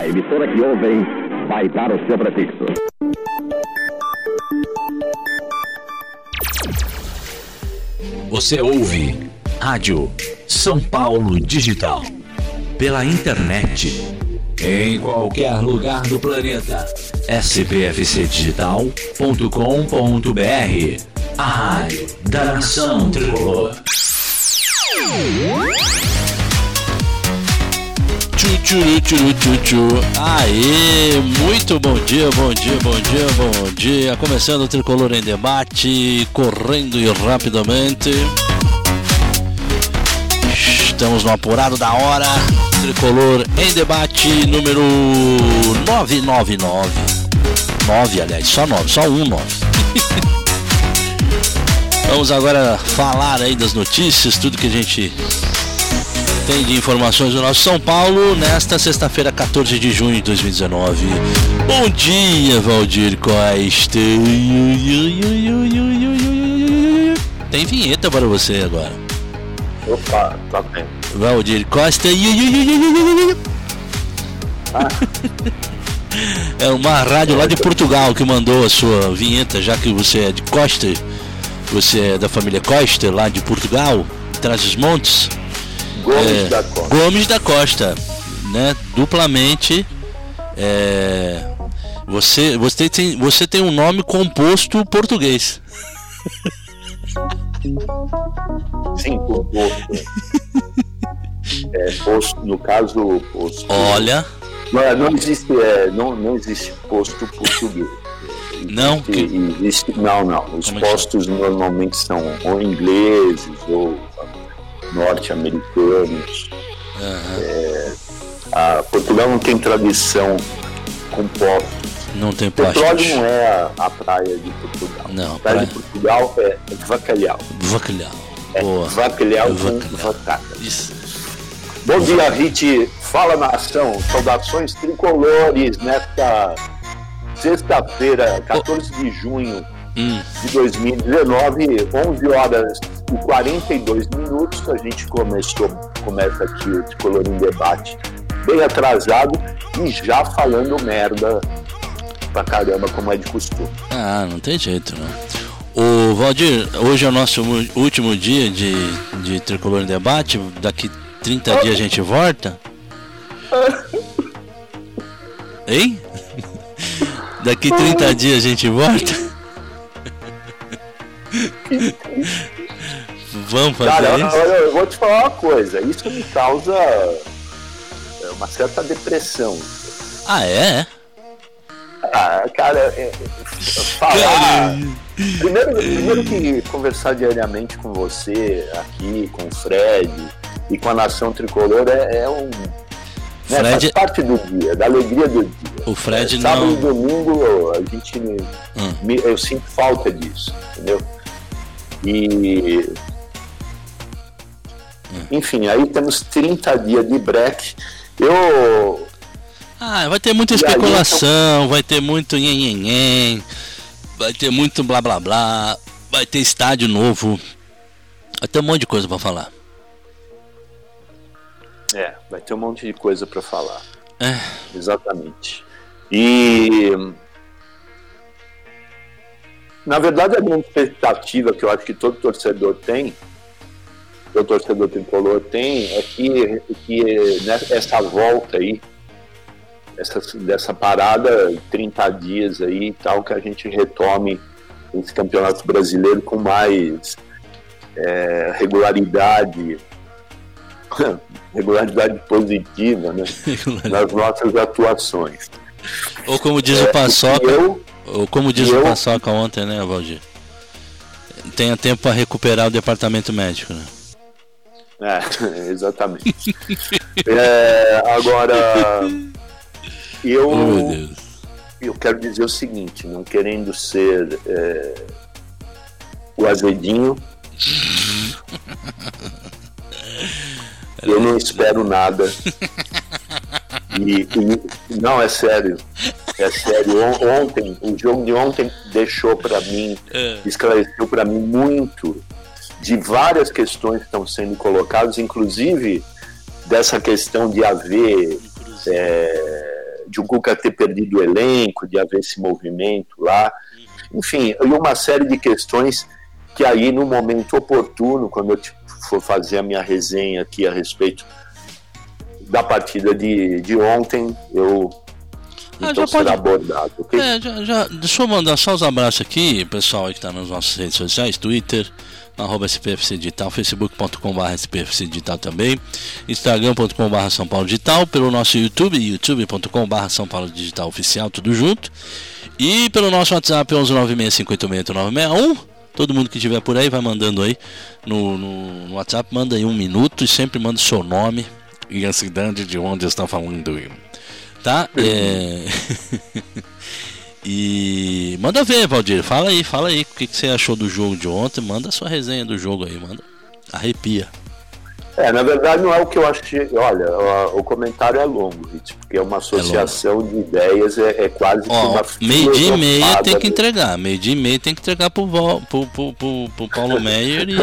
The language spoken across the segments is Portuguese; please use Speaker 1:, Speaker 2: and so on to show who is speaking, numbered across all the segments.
Speaker 1: A emissora que ouvem vai dar o seu prefixo.
Speaker 2: Você ouve Rádio São Paulo Digital. Pela internet. Em qualquer lugar do planeta. spfcdigital.com.br A rádio da nação tricolor.
Speaker 3: Tchuru, tchuru, tchuru. Aê, muito bom dia, bom dia, bom dia, bom dia. Começando o Tricolor em Debate, correndo e rapidamente. Estamos no apurado da hora. Tricolor em Debate número 999. 9, aliás, só 9, só um 9. Vamos agora falar aí das notícias, tudo que a gente tem de informações do nosso São Paulo nesta sexta-feira, 14 de junho de 2019. Bom dia, Valdir Costa. Tem vinheta para você agora.
Speaker 4: Opa, tá bem.
Speaker 3: Valdir Costa. É uma rádio lá de Portugal que mandou a sua vinheta, já que você é de Costa, você é da família Costa, lá de Portugal, traz os montes.
Speaker 4: Gomes
Speaker 3: É,
Speaker 4: da Costa.
Speaker 3: Gomes da Costa, né? Duplamente. é, você, você, tem, você tem um nome composto português.
Speaker 4: Sim, o posto. É, posto, no caso, posto.
Speaker 3: Olha,
Speaker 4: Não, não existe, é, não, não existe posto português.
Speaker 3: Não, que-
Speaker 4: existe, não, não. Os
Speaker 3: Como é
Speaker 4: postos normalmente são ou ingleses ou norte-americanos. É, a Portugal não tem tradição com postos.
Speaker 3: não tem
Speaker 4: Petróleo
Speaker 3: plástico.
Speaker 4: não é a, a praia de Portugal.
Speaker 3: Não,
Speaker 4: a praia
Speaker 3: praia-
Speaker 4: de Portugal é Bacalhau.
Speaker 3: Bacalhau.
Speaker 4: É
Speaker 3: Boa.
Speaker 4: Bacalhau com batata.
Speaker 3: Isso.
Speaker 4: Bom dia, Rit. Fala nação. Saudações tricolores nesta sexta-feira, 14 de junho
Speaker 3: Hum,
Speaker 4: de 2019, 11 horas e 42 minutos. A gente começou, começa aqui o Tricolor em Debate, bem atrasado e já falando merda pra caramba, como é de costume.
Speaker 3: Ah, não tem jeito, não. O Valdir, hoje é o nosso último dia de, de Tricolor em Debate. Daqui 30 dias a gente volta. Hein? Daqui 30 dias a gente volta. Vamos fazer
Speaker 4: Cara,
Speaker 3: isso?
Speaker 4: olha, eu vou te falar uma coisa. Isso me causa é, uma certa depressão.
Speaker 3: Ah, é?
Speaker 4: Ah, cara, é, é, falar. Primeiro, primeiro que conversar diariamente com você, aqui, com o Fred e com a nação tricolor é, é um. Né,
Speaker 3: Fred-
Speaker 4: Faz parte do dia, da alegria do dia.
Speaker 3: O Fred
Speaker 4: É, Sábado
Speaker 3: não.
Speaker 4: e domingo a gente.
Speaker 3: Hum.
Speaker 4: me- eu sinto falta disso, entendeu? E.
Speaker 3: Hum.
Speaker 4: Enfim, aí temos 30 dias de break. Eu
Speaker 3: Ah, vai ter muita
Speaker 4: E aí,
Speaker 3: especulação, vai ter muito nhenhenhen, vai ter muito blá blá blá, vai ter estádio novo, vai ter um monte de coisa pra falar.
Speaker 4: É, vai ter um monte de coisa para falar.
Speaker 3: É.
Speaker 4: Exatamente. E. Na verdade, a minha expectativa, que eu acho que todo torcedor tem, todo torcedor tricolor tem, é que, que nessa volta aí, essa, dessa parada, 30 dias aí e tal, que a gente retome esse campeonato brasileiro com mais é, regularidade, regularidade positiva, né? nas nossas atuações.
Speaker 3: Ou como diz o Paçoca,
Speaker 4: eu,
Speaker 3: ou como diz
Speaker 4: eu-
Speaker 3: o Paçoca ontem, né, Valdir? Tenha tempo pra recuperar o departamento médico, né?
Speaker 4: É, exatamente. É, agora, eu,
Speaker 3: Oh,
Speaker 4: eu quero dizer o seguinte, não querendo ser é, o azedinho, eu não espero nada. E, e- não, é sério. É sério. On- Ontem, o jogo de ontem deixou para mim, esclareceu para mim muito de várias questões que estão sendo colocadas, inclusive dessa questão de haver é, de o Cuca ter perdido o elenco, de haver esse movimento lá, enfim, e uma série de questões que aí no momento oportuno, quando eu for fazer a minha resenha aqui a respeito da partida de, de ontem, eu ah, então será pode... abordado?
Speaker 3: É, já, já, deixa eu mandar só os abraços aqui, pessoal aí que está nas nossas redes sociais, Twitter, arroba SPFC Digital, facebook.com.br SPFC Digital também, instagram.com.br São Paulo Digital, pelo nosso YouTube, youtube.com.br São Paulo Digital Oficial, tudo junto, e pelo nosso WhatsApp 11965868961. Todo mundo que estiver por aí vai mandando aí no, no, no WhatsApp, manda aí um minuto e sempre manda o seu nome e a cidade de onde está falando. Tá? É... e manda ver, Valdir. Fala aí, fala aí o que, que você achou do jogo de ontem. Manda a sua resenha do jogo aí, manda. Arrepia.
Speaker 4: É, na verdade não é o que eu achei. Olha, o, o comentário é longo, Rit, porque é uma associação é de ideias, é, é quase Ó, que uma
Speaker 3: Meio dia e meia tem que entregar, meio dia e meia tem que entregar pro, pro, pro, pro, pro Paulo Meyer e.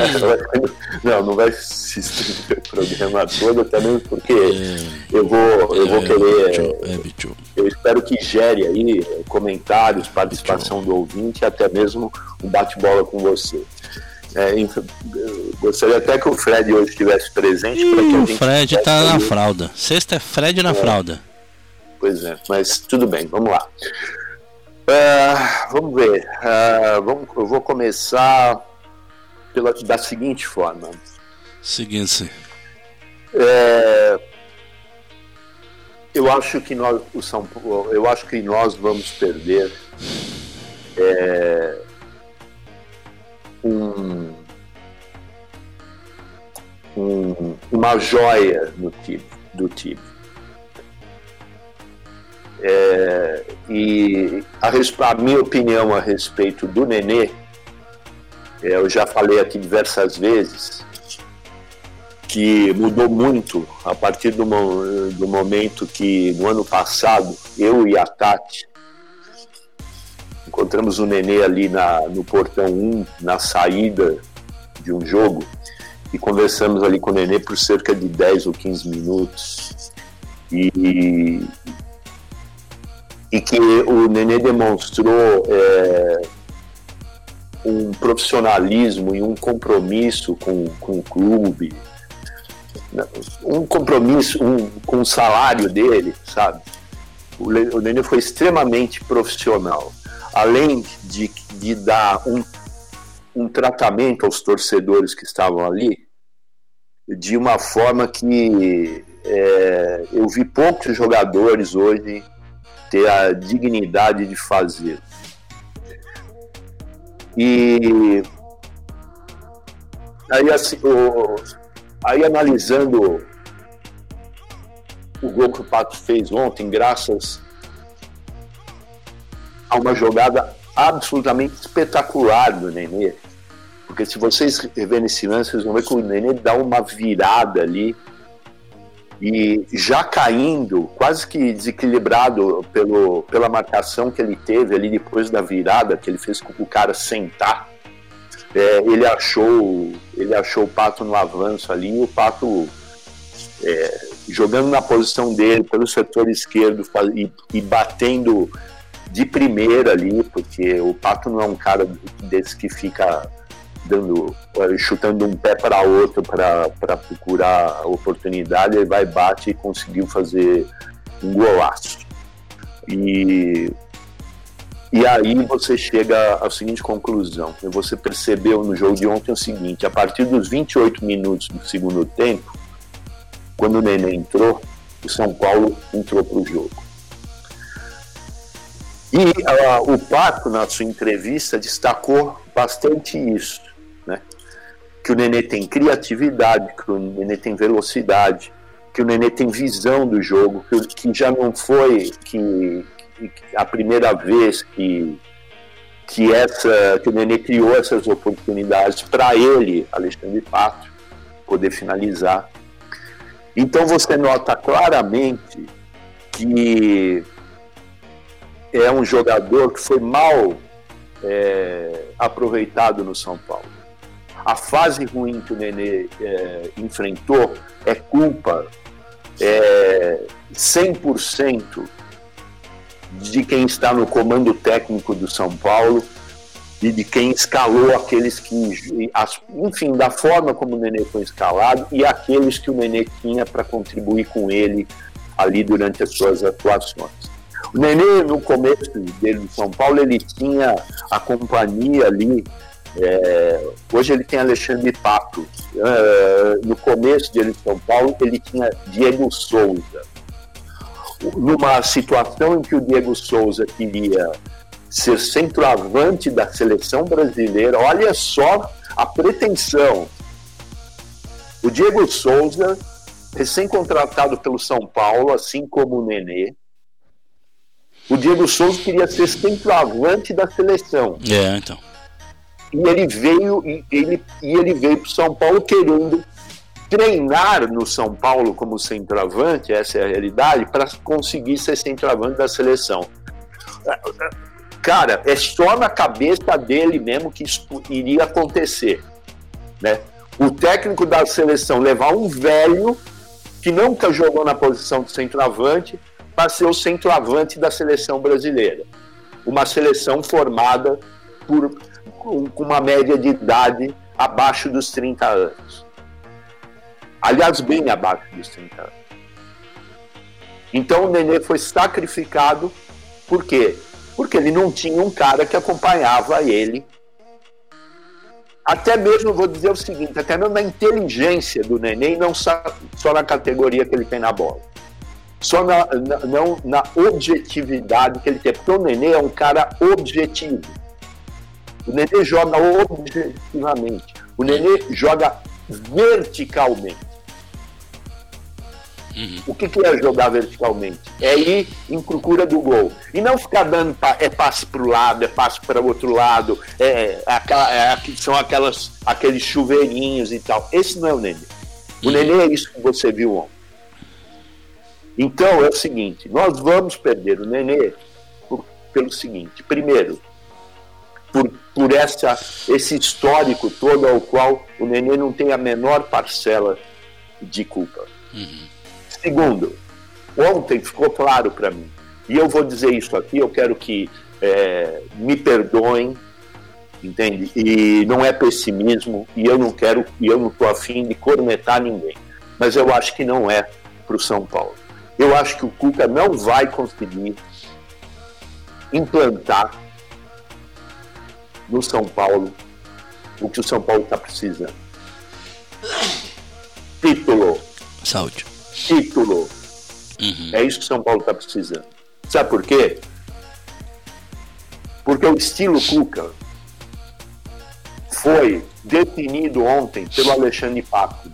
Speaker 4: não, não vai se estender o programa todo, até mesmo porque é, eu vou, eu vou é, querer. É, eu espero que gere aí comentários, participação do ouvinte, até mesmo um bate-bola com você. É, gostaria até que o Fred hoje estivesse presente.
Speaker 3: Ih, o Fred está na fralda. Sexta é Fred na é. fralda.
Speaker 4: Pois é, mas tudo bem, vamos lá. Uh, vamos ver. Uh, vamos, eu vou começar pela, da seguinte forma.
Speaker 3: Seguinte.
Speaker 4: É, eu acho que nós, o São Paulo, eu acho que nós vamos perder. É, um, um, uma joia no time, do time. É, e a, a, minha opinião a respeito do Nenê, é, eu já falei aqui diversas vezes, que mudou muito a partir do, do momento que no ano passado eu e a Tati encontramos o Nenê ali na, no portão 1, na saída de um jogo, e conversamos ali com o Nenê por cerca de 10 ou 15 minutos. E, e que o Nenê demonstrou é, um profissionalismo e um compromisso com, com o clube, um compromisso um, com o salário dele, sabe? O Nenê foi extremamente profissional além de, de dar um, um tratamento aos torcedores que estavam ali, de uma forma que é, eu vi poucos jogadores hoje ter a dignidade de fazer. E aí, assim, o, aí analisando o gol que o Pato fez ontem, graças a uma jogada absolutamente espetacular do Nenê. Porque se vocês verem esse lance, vocês vão ver que o Nenê dá uma virada ali e já caindo, quase que desequilibrado pelo, pela marcação que ele teve ali depois da virada, que ele fez com o cara sentar. É, ele achou ele achou o Pato no avanço ali e o Pato é, jogando na posição dele pelo setor esquerdo e, e batendo de primeira ali, porque o Pato não é um cara desse que fica dando chutando um pé para outro para procurar oportunidade, ele vai bate e conseguiu fazer um golaço. E e aí você chega à seguinte conclusão, você percebeu no jogo de ontem o seguinte, a partir dos 28 minutos do segundo tempo, quando o Nenê entrou, o São Paulo entrou para o jogo. E uh, o Pato, na sua entrevista, destacou bastante isso, né? que o Nenê tem criatividade, que o Nenê tem velocidade, que o Nenê tem visão do jogo, que, que já não foi que, que, a primeira vez que, que, essa, que o Nenê criou essas oportunidades para ele, Alexandre Pato, poder finalizar. Então você nota claramente que é um jogador que foi mal é, aproveitado no São Paulo. A fase ruim que o Nenê é, enfrentou é culpa é, 100% de quem está no comando técnico do São Paulo e de quem escalou aqueles que, enfim, da forma como o Nenê foi escalado e aqueles que o Nenê tinha para contribuir com ele ali durante as suas atuações. O Nenê, no começo dele no São Paulo, ele tinha a companhia ali. É, hoje ele tem Alexandre Pato. É, no começo dele em São Paulo, ele tinha Diego Souza. Numa situação em que o Diego Souza queria ser centroavante da seleção brasileira, olha só a pretensão. O Diego Souza, recém-contratado pelo São Paulo, assim como o Nenê, o Diego Souza queria ser centroavante da seleção.
Speaker 3: É, então.
Speaker 4: E ele veio e ele, e ele veio para o São Paulo querendo treinar no São Paulo como centroavante, essa é a realidade, para conseguir ser centroavante da seleção. Cara, é só na cabeça dele mesmo que isso iria acontecer. Né? O técnico da seleção levar um velho que nunca jogou na posição de centroavante para ser o centroavante da seleção brasileira. Uma seleção formada por com uma média de idade abaixo dos 30 anos. Aliás, bem abaixo dos 30 anos. Então o Nenê foi sacrificado, por quê? Porque ele não tinha um cara que acompanhava ele. Até mesmo, vou dizer o seguinte, até mesmo na inteligência do Nenê, não só, só na categoria que ele tem na bola só na, na, não na objetividade que ele tem. Porque o Nenê é um cara objetivo. O Nenê joga objetivamente. O Nenê joga verticalmente. Uhum. O que, que é jogar verticalmente? É ir em procura do gol. E não ficar dando é passe para o lado, é passe para o outro lado, é, aquela, é, são aquelas, aqueles chuveirinhos e tal. Esse não é o Nenê. O uhum. Nenê é isso que você viu ontem. Então é o seguinte: nós vamos perder o Nenê por, pelo seguinte: primeiro, por, por essa, esse histórico todo ao qual o Nenê não tem a menor parcela de culpa. Uhum. Segundo, ontem ficou claro para mim, e eu vou dizer isso aqui, eu quero que é, me perdoem, entende? E não é pessimismo, e eu não quero, e eu não estou afim de cornetar ninguém, mas eu acho que não é para o São Paulo. Eu acho que o Cuca não vai conseguir implantar no São Paulo o que o São Paulo está precisando. Título.
Speaker 3: Saúde.
Speaker 4: Título. Uhum. É isso que o São Paulo está precisando. Sabe por quê? Porque o estilo Cuca foi definido ontem pelo Alexandre Paco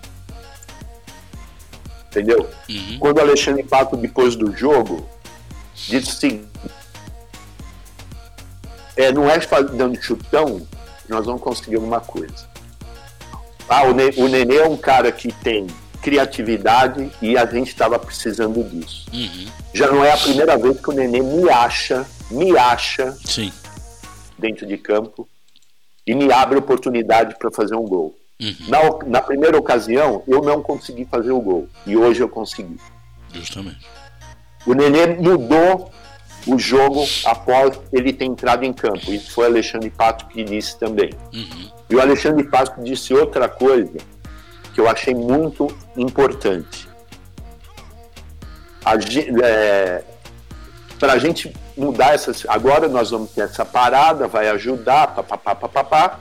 Speaker 4: entendeu? Uhum. Quando o Alexandre Pato, depois do jogo, disse o seguinte: é, não é dando chutão que nós vamos conseguir alguma coisa. Ah, o, o Nenê é um cara que tem criatividade e a gente estava precisando disso. Uhum. Já não é a primeira vez que o Nenê me acha, me acha
Speaker 3: Sim.
Speaker 4: dentro de campo e me abre oportunidade para fazer um gol. Uhum. Na, na primeira ocasião, eu não consegui fazer o gol. E hoje eu consegui.
Speaker 3: Justamente.
Speaker 4: O Nenê mudou o jogo após ele ter entrado em campo. Isso foi o Alexandre Pato que disse também. Uhum. E o Alexandre Pato disse outra coisa que eu achei muito importante. É, Para a gente mudar essas. Agora nós vamos ter essa parada, vai ajudar, papapá, papapá.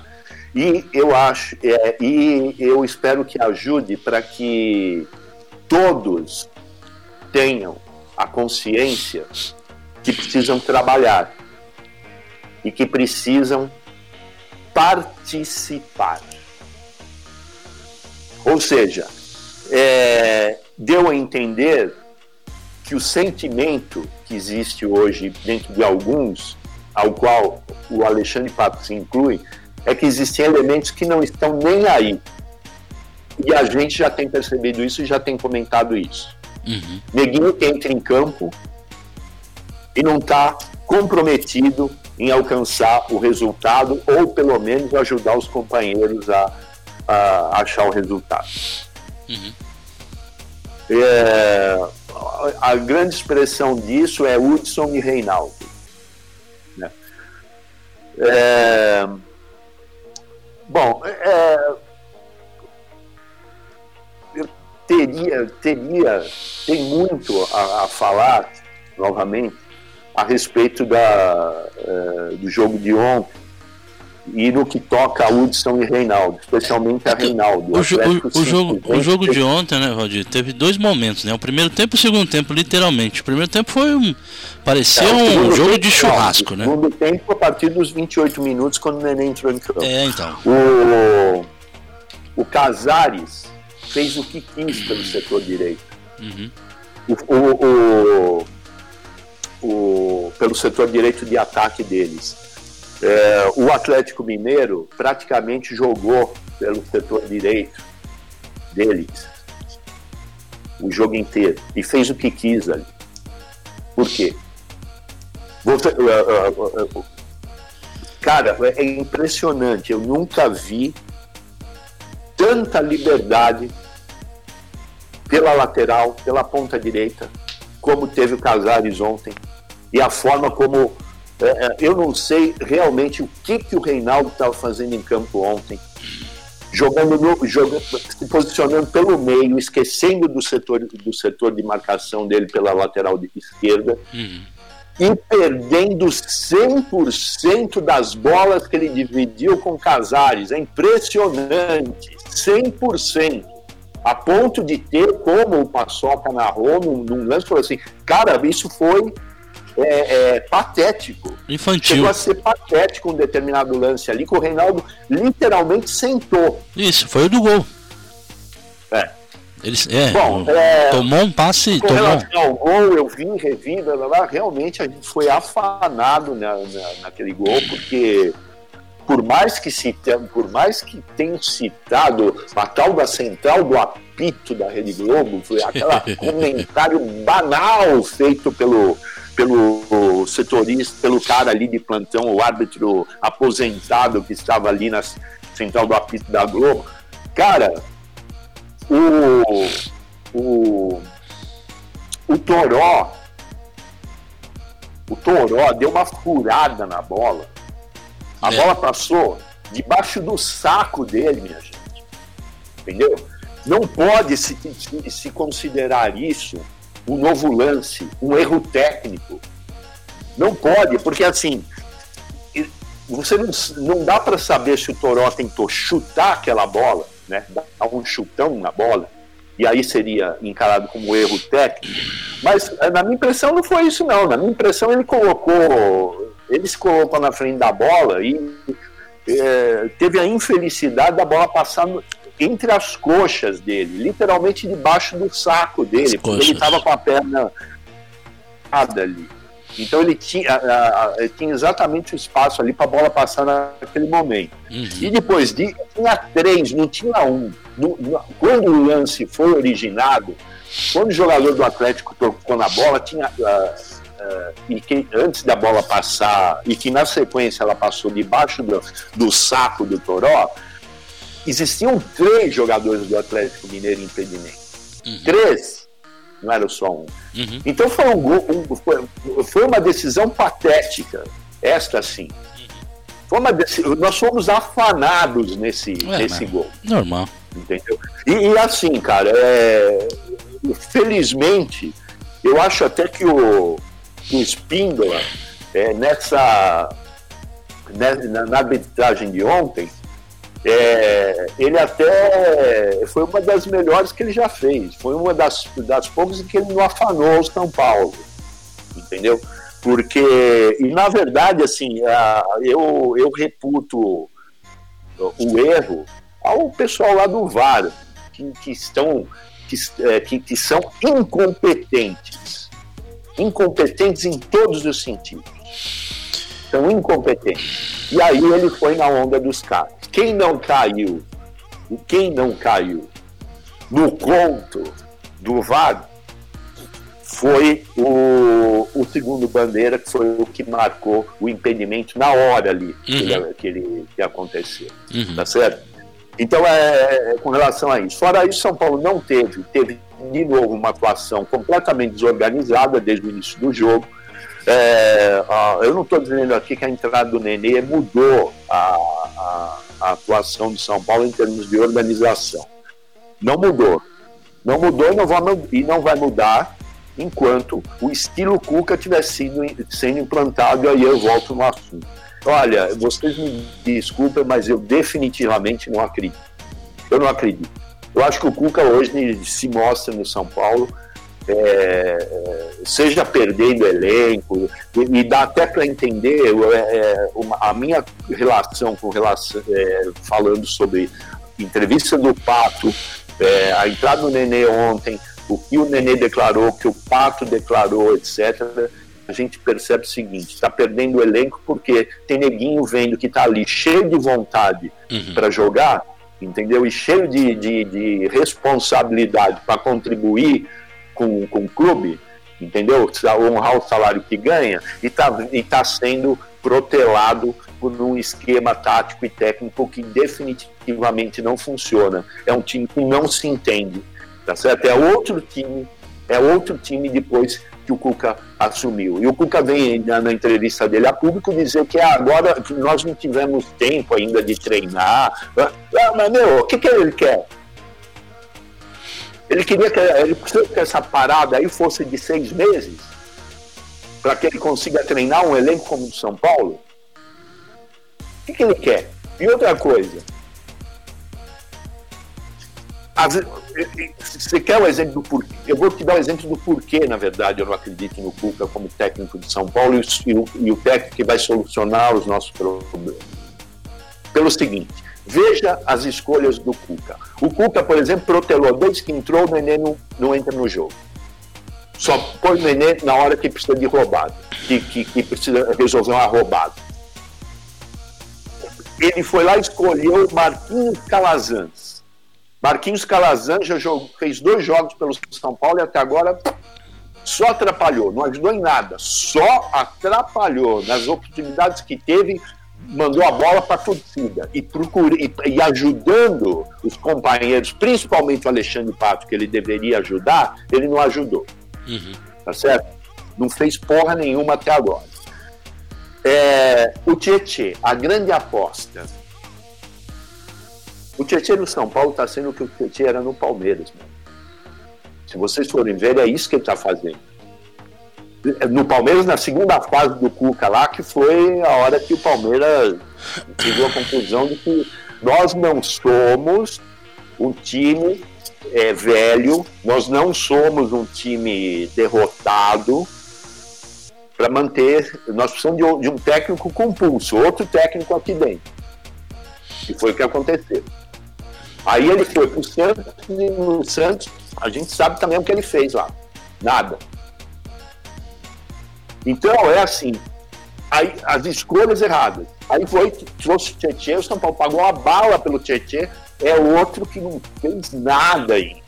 Speaker 4: E eu acho, é, e eu espero que ajude para que todos tenham a consciência que precisam trabalhar e que precisam participar. Ou seja, é, deu a entender que o sentimento que existe hoje dentro de alguns, ao qual o Alexandre Pato se inclui, é que existem elementos que não estão nem aí. E a gente já tem percebido isso e já tem comentado isso. Uhum. Neguinho que entra em campo e não está comprometido em alcançar o resultado ou pelo menos ajudar os companheiros a, a achar o resultado. Uhum. É, a grande expressão disso é Hudson e Reinaldo. Né? É, bom, é, eu teria, teria, tem muito a, a falar, novamente, a respeito da, é, do jogo de ontem e no que toca a Hudson e Reinaldo, especialmente a Reinaldo.
Speaker 3: O, o, o, jogo, o jogo de ontem, né, Valdir, teve dois momentos, né? O primeiro tempo e o segundo tempo, literalmente. O primeiro tempo foi um. Parecia é, um jogo de churrasco, né?
Speaker 4: O segundo tempo, a partir dos 28 minutos, quando o Neném entrou em campo.
Speaker 3: É, então.
Speaker 4: O, o Casares fez o que quis pelo setor direito.
Speaker 3: Uhum.
Speaker 4: O, o, o, o, pelo setor direito de ataque deles. É, o Atlético Mineiro praticamente jogou pelo setor direito deles o jogo inteiro e fez o que quis ali. Por quê? Você, uh, uh, uh, cara, é impressionante. Eu nunca vi tanta liberdade pela lateral, pela ponta direita, como teve o Casares ontem. E a forma como é, é, eu não sei realmente o que, que o Reinaldo estava fazendo em campo ontem. Jogando, no, jogando, se posicionando pelo meio, esquecendo do setor, do setor de marcação dele pela lateral de esquerda
Speaker 3: uhum.
Speaker 4: E perdendo 100% das bolas que ele dividiu com Casares. É impressionante, 100%. A ponto de ter, como o Paçoca narrou num, num lance, falou assim: cara, isso foi é, é, patético.
Speaker 3: Infantil.
Speaker 4: Chegou a ser patético um determinado lance ali, que o Reinaldo literalmente sentou.
Speaker 3: Isso, foi o do gol.
Speaker 4: É.
Speaker 3: Ele, é,
Speaker 4: Bom, é,
Speaker 3: tomou um passe.
Speaker 4: Com
Speaker 3: tomou...
Speaker 4: relação ao gol, eu vi, revi, blá, blá, blá, realmente a gente foi afanado na, na, naquele gol, porque por mais que se por mais que tenham citado a tal da central do apito da Rede Globo, foi aquele comentário banal feito pelo pelo setorista, pelo cara ali de plantão, o árbitro aposentado que estava ali na central do apito da Globo. Cara, o, o, o Toró, o Toró deu uma furada na bola. A é. bola passou debaixo do saco dele, minha gente. Entendeu? Não pode se, se, considerar isso um novo lance, um erro técnico. Não pode, porque assim, você não, não dá para saber se o Toró tentou chutar aquela bola, né, dar um chutão na bola, e aí seria encarado como erro técnico. Mas na minha impressão não foi isso não. Na minha impressão ele colocou, ele se colocou na frente da bola e é, teve a infelicidade da bola passar entre as coxas dele, literalmente debaixo do saco dele, porque ele estava com a perna ali. Então ele tinha, a, a, tinha exatamente o espaço ali para a bola passar naquele momento.
Speaker 3: Uhum.
Speaker 4: E depois de, tinha três, não tinha um. No, no, quando o lance foi originado, quando o jogador do Atlético tocou na bola, tinha. Uh, Uh, e que antes da bola passar, e que na sequência ela passou debaixo do, do saco do Toró, existiam três jogadores do Atlético Mineiro em impedimento.
Speaker 3: Uhum.
Speaker 4: Três, não era só um.
Speaker 3: Uhum.
Speaker 4: Então foi, um, um, foi, uma decisão patética, esta sim. Foi uma nós fomos afanados nesse, Ué, nesse gol.
Speaker 3: Normal.
Speaker 4: Entendeu? E, e assim, cara, é, felizmente, eu acho até que o, o Espíndola, é, nessa, né, na, na arbitragem de ontem, é, ele até foi uma das melhores que ele já fez. Foi uma das, das poucas em que ele não afanou o São Paulo. Entendeu? Porque, e na verdade, assim, eu, eu reputo o erro ao pessoal lá do VAR, que, que estão, que, é, que, que são incompetentes. Incompetentes em todos os sentidos. São incompetentes. E aí ele foi na onda dos caras. Quem não caiu? Quem não caiu no conto do VAR foi o, o segundo bandeira, que foi o que marcou o impedimento na hora ali uhum. que, ele, que, ele, que aconteceu.
Speaker 3: Uhum.
Speaker 4: Tá certo? Então, é, é, com relação a isso. Fora isso, São Paulo não teve, teve de novo uma atuação completamente desorganizada desde o início do jogo. É, eu não estou dizendo aqui que a entrada do Nenê mudou a, a, a, atuação de São Paulo em termos de organização. Não mudou. Não mudou e não vai, e não vai mudar enquanto o estilo Cuca estiver sendo, sendo implantado, aí eu volto no assunto. Olha, vocês me desculpem, mas eu definitivamente não acredito. Eu não acredito. Eu acho que o Cuca hoje se mostra no São Paulo, é, é seja perdendo elenco, e, e dá até para entender é, é, uma, a minha relação com relação, é, falando sobre entrevista do Pato, é, a entrada do Nenê ontem, o que o Nenê declarou, o que o Pato declarou, etc a gente percebe o seguinte: está perdendo o elenco porque tem neguinho vendo que está ali cheio de vontade uhum. para jogar, entendeu? E cheio de, de, de responsabilidade para contribuir com, com o clube, entendeu? Honrar o salário que ganha e está e tá sendo protelado por um esquema tático e técnico que definitivamente não funciona. É um time que não se entende, tá certo? É outro time, é outro time depois que o Cuca assumiu. E o Cuca vem na, na entrevista dele a público dizer que ah, agora nós não tivemos tempo ainda de treinar. Ah, mas, meu, o que, que ele quer? Ele queria que ele que essa parada aí fosse de seis meses para que ele consiga treinar um elenco como o de São Paulo. O que, que ele quer? E outra coisa, você quer um exemplo do porquê? Eu vou te dar um exemplo do porquê, na verdade, eu não acredito no Cuca como técnico de São Paulo e o, e o técnico que vai solucionar os nossos problemas. Pelo seguinte, veja as escolhas do Cuca. O Cuca, por exemplo, protelou desde que entrou, o Nenê não, não entra no jogo. Só põe o Nenê na hora que precisa de roubado, que, que, que precisa resolver uma roubada. Ele foi lá e escolheu Marquinhos Calazans Marquinhos Calazan já jogou, fez dois jogos pelo São Paulo e até agora só atrapalhou, não ajudou em nada, só atrapalhou nas oportunidades que teve, mandou a bola para a torcida e, procure, e, e, ajudando os companheiros, principalmente o Alexandre Pato, que ele deveria ajudar, ele não ajudou. Uhum. Tá certo? Não fez porra nenhuma até agora. É, o Tietê, a grande aposta o Tietchan no São Paulo está sendo o que o Tietchan era no Palmeiras. Mano. Se vocês forem ver, é isso que ele está fazendo. No Palmeiras, na segunda fase do Cuca lá, que foi a hora que o Palmeiras chegou à conclusão de que nós não somos um time é, velho, nós não somos um time derrotado para manter. Nós precisamos de um, de um técnico com pulso, outro técnico aqui dentro. E foi o que aconteceu. Aí ele foi pro Santos e no Santos a gente sabe também o que ele fez lá. Nada. Então é assim, aí, as escolhas erradas. Aí foi, trouxe o Tietchan, o São Paulo pagou uma bala pelo Tietchan, é outro que não fez nada ainda.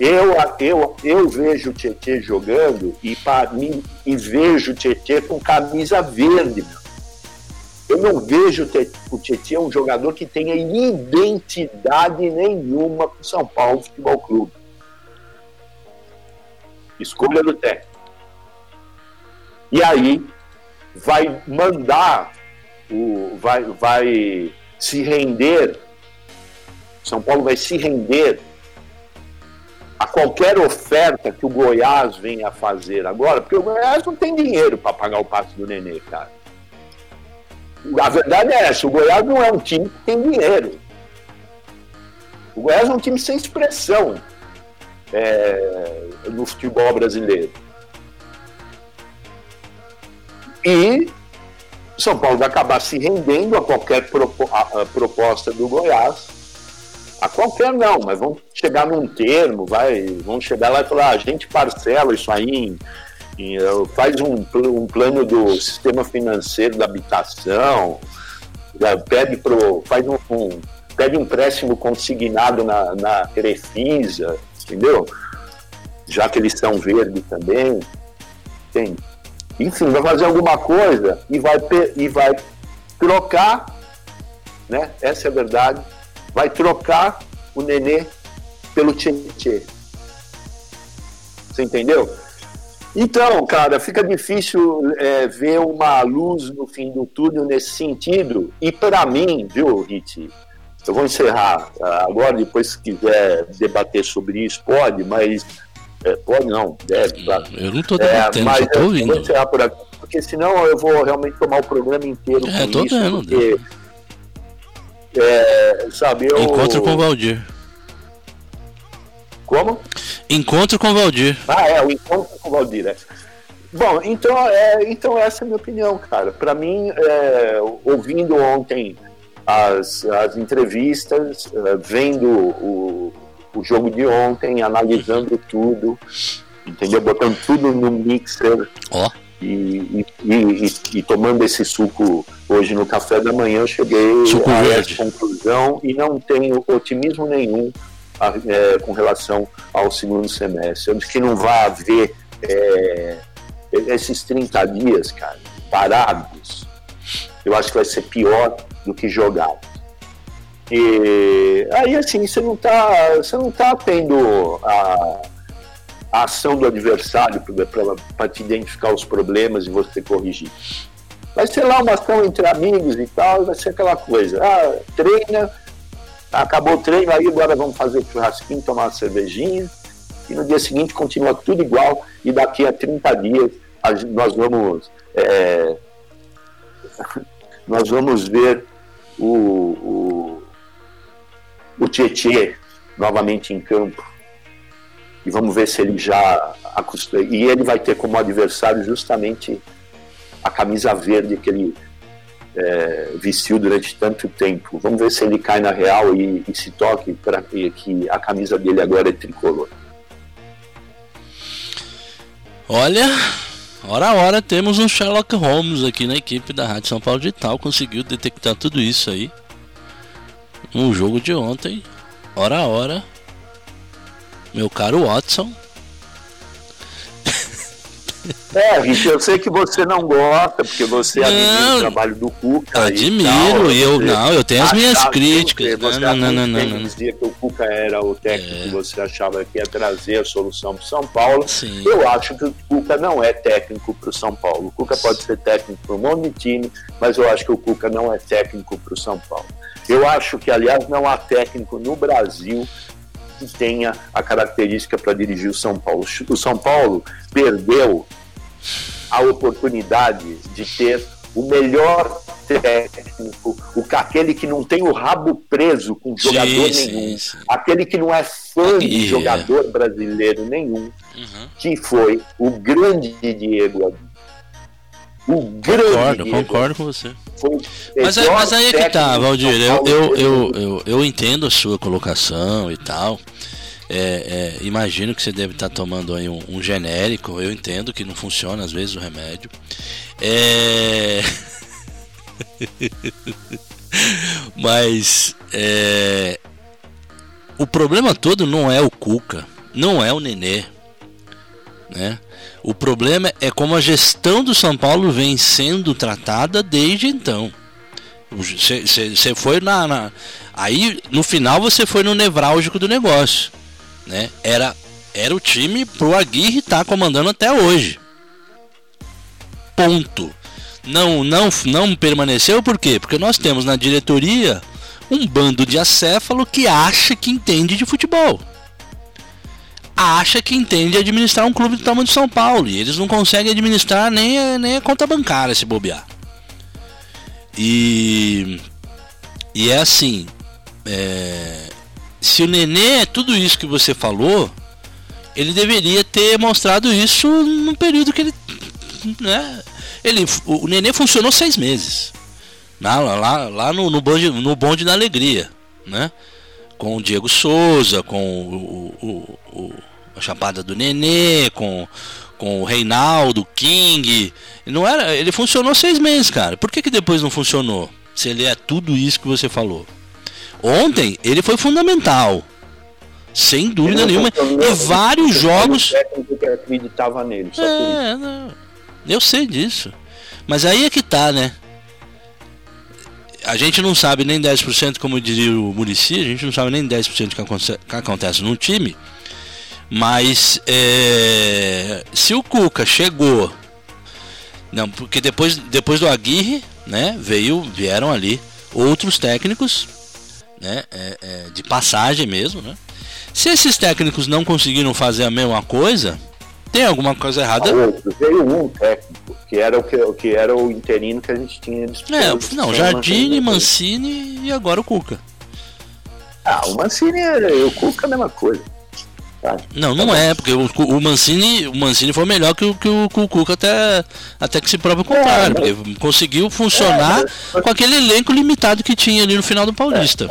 Speaker 4: Eu, eu, eu vejo o Tietchan jogando e, para mim, e vejo o Tietchan com camisa verde. Eu não vejo o Tietchan um jogador que tenha identidade nenhuma com o São Paulo Futebol Clube. Escolha do técnico. E aí vai mandar, o, vai, vai se render, São Paulo vai se render a qualquer oferta que o Goiás venha fazer agora, porque o Goiás não tem dinheiro para pagar o passe do Nenê, cara. A verdade é essa: o Goiás não é um time que tem dinheiro. O Goiás é um time sem expressão é, no futebol brasileiro. E São Paulo vai acabar se rendendo a qualquer propo a, a proposta do Goiás. A qualquer não, mas vão chegar num termo, vai, vão chegar lá e falar, ah, a gente parcela isso aí em faz um, um plano do sistema financeiro da habitação, pede pro, faz um, um, pede um empréstimo consignado na, na Crefisa, entendeu? Já que eles são verdes também, tem. Enfim, vai fazer alguma coisa e vai, e vai trocar, né? Essa é a verdade. vai trocar o Nenê pelo Tietê. Você entendeu? Então, cara, fica difícil é, ver uma luz no fim do túnel nesse sentido. E para mim, viu, Rit? Eu vou encerrar agora, depois se quiser debater sobre isso, pode, mas. É, pode não, deve, claro.
Speaker 3: Eu não estou debatendo, é, mas, só estou ouvindo.
Speaker 4: Vou encerrar por aqui, porque senão eu vou realmente tomar o programa inteiro
Speaker 3: é, com isso. Vendo, porque,
Speaker 4: é, sabe, eu...
Speaker 3: Encontro com o Valdir.
Speaker 4: Como?
Speaker 3: Encontro com o Valdir.
Speaker 4: Ah, é, o encontro com o Valdir, é. Bom, então, é, então essa é a minha opinião, cara. Para mim, é, ouvindo ontem as, as entrevistas, é, vendo o, o jogo de ontem, analisando tudo, entendeu? Botando tudo no mixer.
Speaker 3: Ó. Oh.
Speaker 4: E, e, e, e, tomando esse suco hoje no café da manhã, eu cheguei
Speaker 3: suco
Speaker 4: a
Speaker 3: verde.
Speaker 4: essa conclusão e não tenho otimismo nenhum a, é, com relação ao segundo semestre. Eu acho que não vai haver é, esses 30 dias, cara, parados. Eu acho que vai ser pior do que jogar. E aí assim, você não está você não tá tendo a, a ação do adversário para te identificar os problemas e você corrigir. Vai ser lá uma ação entre amigos e tal, vai ser aquela coisa. Ah, treina, acabou o treino, aí agora vamos fazer o churrasquinho, tomar uma cervejinha, e no dia seguinte continua tudo igual, e daqui a 30 dias nós vamos é, nós vamos ver o, o, o Tietê novamente em campo e vamos ver se ele já. E ele vai ter como adversário justamente a camisa verde que ele é, vestiu durante tanto tempo. Vamos ver se ele cai na real e, e se toque para que a camisa dele agora é tricolor.
Speaker 3: Olha, hora a hora temos um Sherlock Holmes aqui na equipe da Rádio São Paulo Digital. Conseguiu detectar tudo isso aí. No jogo de ontem, hora a hora, meu caro Watson
Speaker 4: é, Rich, eu sei que você não gosta, porque você não, admira o trabalho do Cuca.
Speaker 3: Admiro, e, eu não, eu tenho as minhas críticas.
Speaker 4: Você não, não, não, não, não, dizia que o Cuca era o técnico é. que você achava que ia trazer a solução para o São Paulo.
Speaker 3: Sim.
Speaker 4: Eu acho que o Cuca não é técnico para o São Paulo. O Cuca pode ser técnico para um monte de time, mas eu acho que o Cuca não é técnico para o São Paulo. Eu acho que, aliás, não há técnico no Brasil que tenha a característica para dirigir o São Paulo. O São Paulo perdeu a oportunidade de ter o melhor técnico, o, aquele que não tem o rabo preso com jogador sim, nenhum, sim, sim. aquele que não é fã de jogador brasileiro nenhum, uhum. que foi o grande Diego Adão.
Speaker 3: O grande concordo, Diego concordo com você. Mas, mas aí é que tá, Valdir. Eu, eu, eu, eu, eu entendo a sua colocação e tal. É, é, imagino que você deve estar tomando aí um, um, genérico. Eu entendo que não funciona às vezes o remédio. É... Mas é... o problema todo não é o Cuca, não é o Nenê, né? O problema é como a gestão do São Paulo vem sendo tratada desde então. Você foi na, na, Aí no final você foi no nevrálgico do negócio né? Era, era o time pro Aguirre estar tá comandando até hoje. Ponto. Não, não, não permaneceu por quê? Porque nós temos na diretoria um bando de acéfalo que acha que entende de futebol. Acha que entende administrar um clube do tamanho de São Paulo. E eles não conseguem administrar nem a, nem a conta bancária se bobear. E, e é assim. É, se o Nenê é tudo isso que você falou, ele deveria ter mostrado isso no período que ele. Né? ele o, Nenê funcionou seis meses. Lá, lá, lá no, no, bonde, no bonde da alegria. Né? Com o Diego Souza, com o, o, o a Chapada do Nenê, com, com o Reinaldo, King. Não era, ele funcionou seis meses, cara. Por que, que depois não funcionou? Se ele é tudo isso que você falou. Ontem ele foi fundamental. Sem dúvida nenhuma. E vários jogos.
Speaker 4: Que acreditava nele,
Speaker 3: é, não. Eu sei disso. Mas aí é que tá, né? a gente não sabe nem 10%, como diria o Murici, a gente não sabe nem 10% do que acontece num time. Mas é, se o Cuca chegou. Não, porque depois, depois do Aguirre, né, veio, vieram ali outros técnicos, né, é, é, de passagem mesmo, né. Se esses técnicos não conseguiram fazer a mesma coisa, tem alguma coisa errada.
Speaker 4: Outro, veio um técnico, que era o que, que era o interino que a gente tinha
Speaker 3: É, não, Jardine, Mancini e agora o Cuca.
Speaker 4: Ah, o Mancini e o Cuca é a mesma coisa.
Speaker 3: Tá? Não, não é, porque o, o, Mancini, o Mancini foi melhor que o, que o, que o Cuca até, até que se prova o contrário, é, porque conseguiu funcionar é, com aquele elenco limitado que tinha ali no final do Paulista.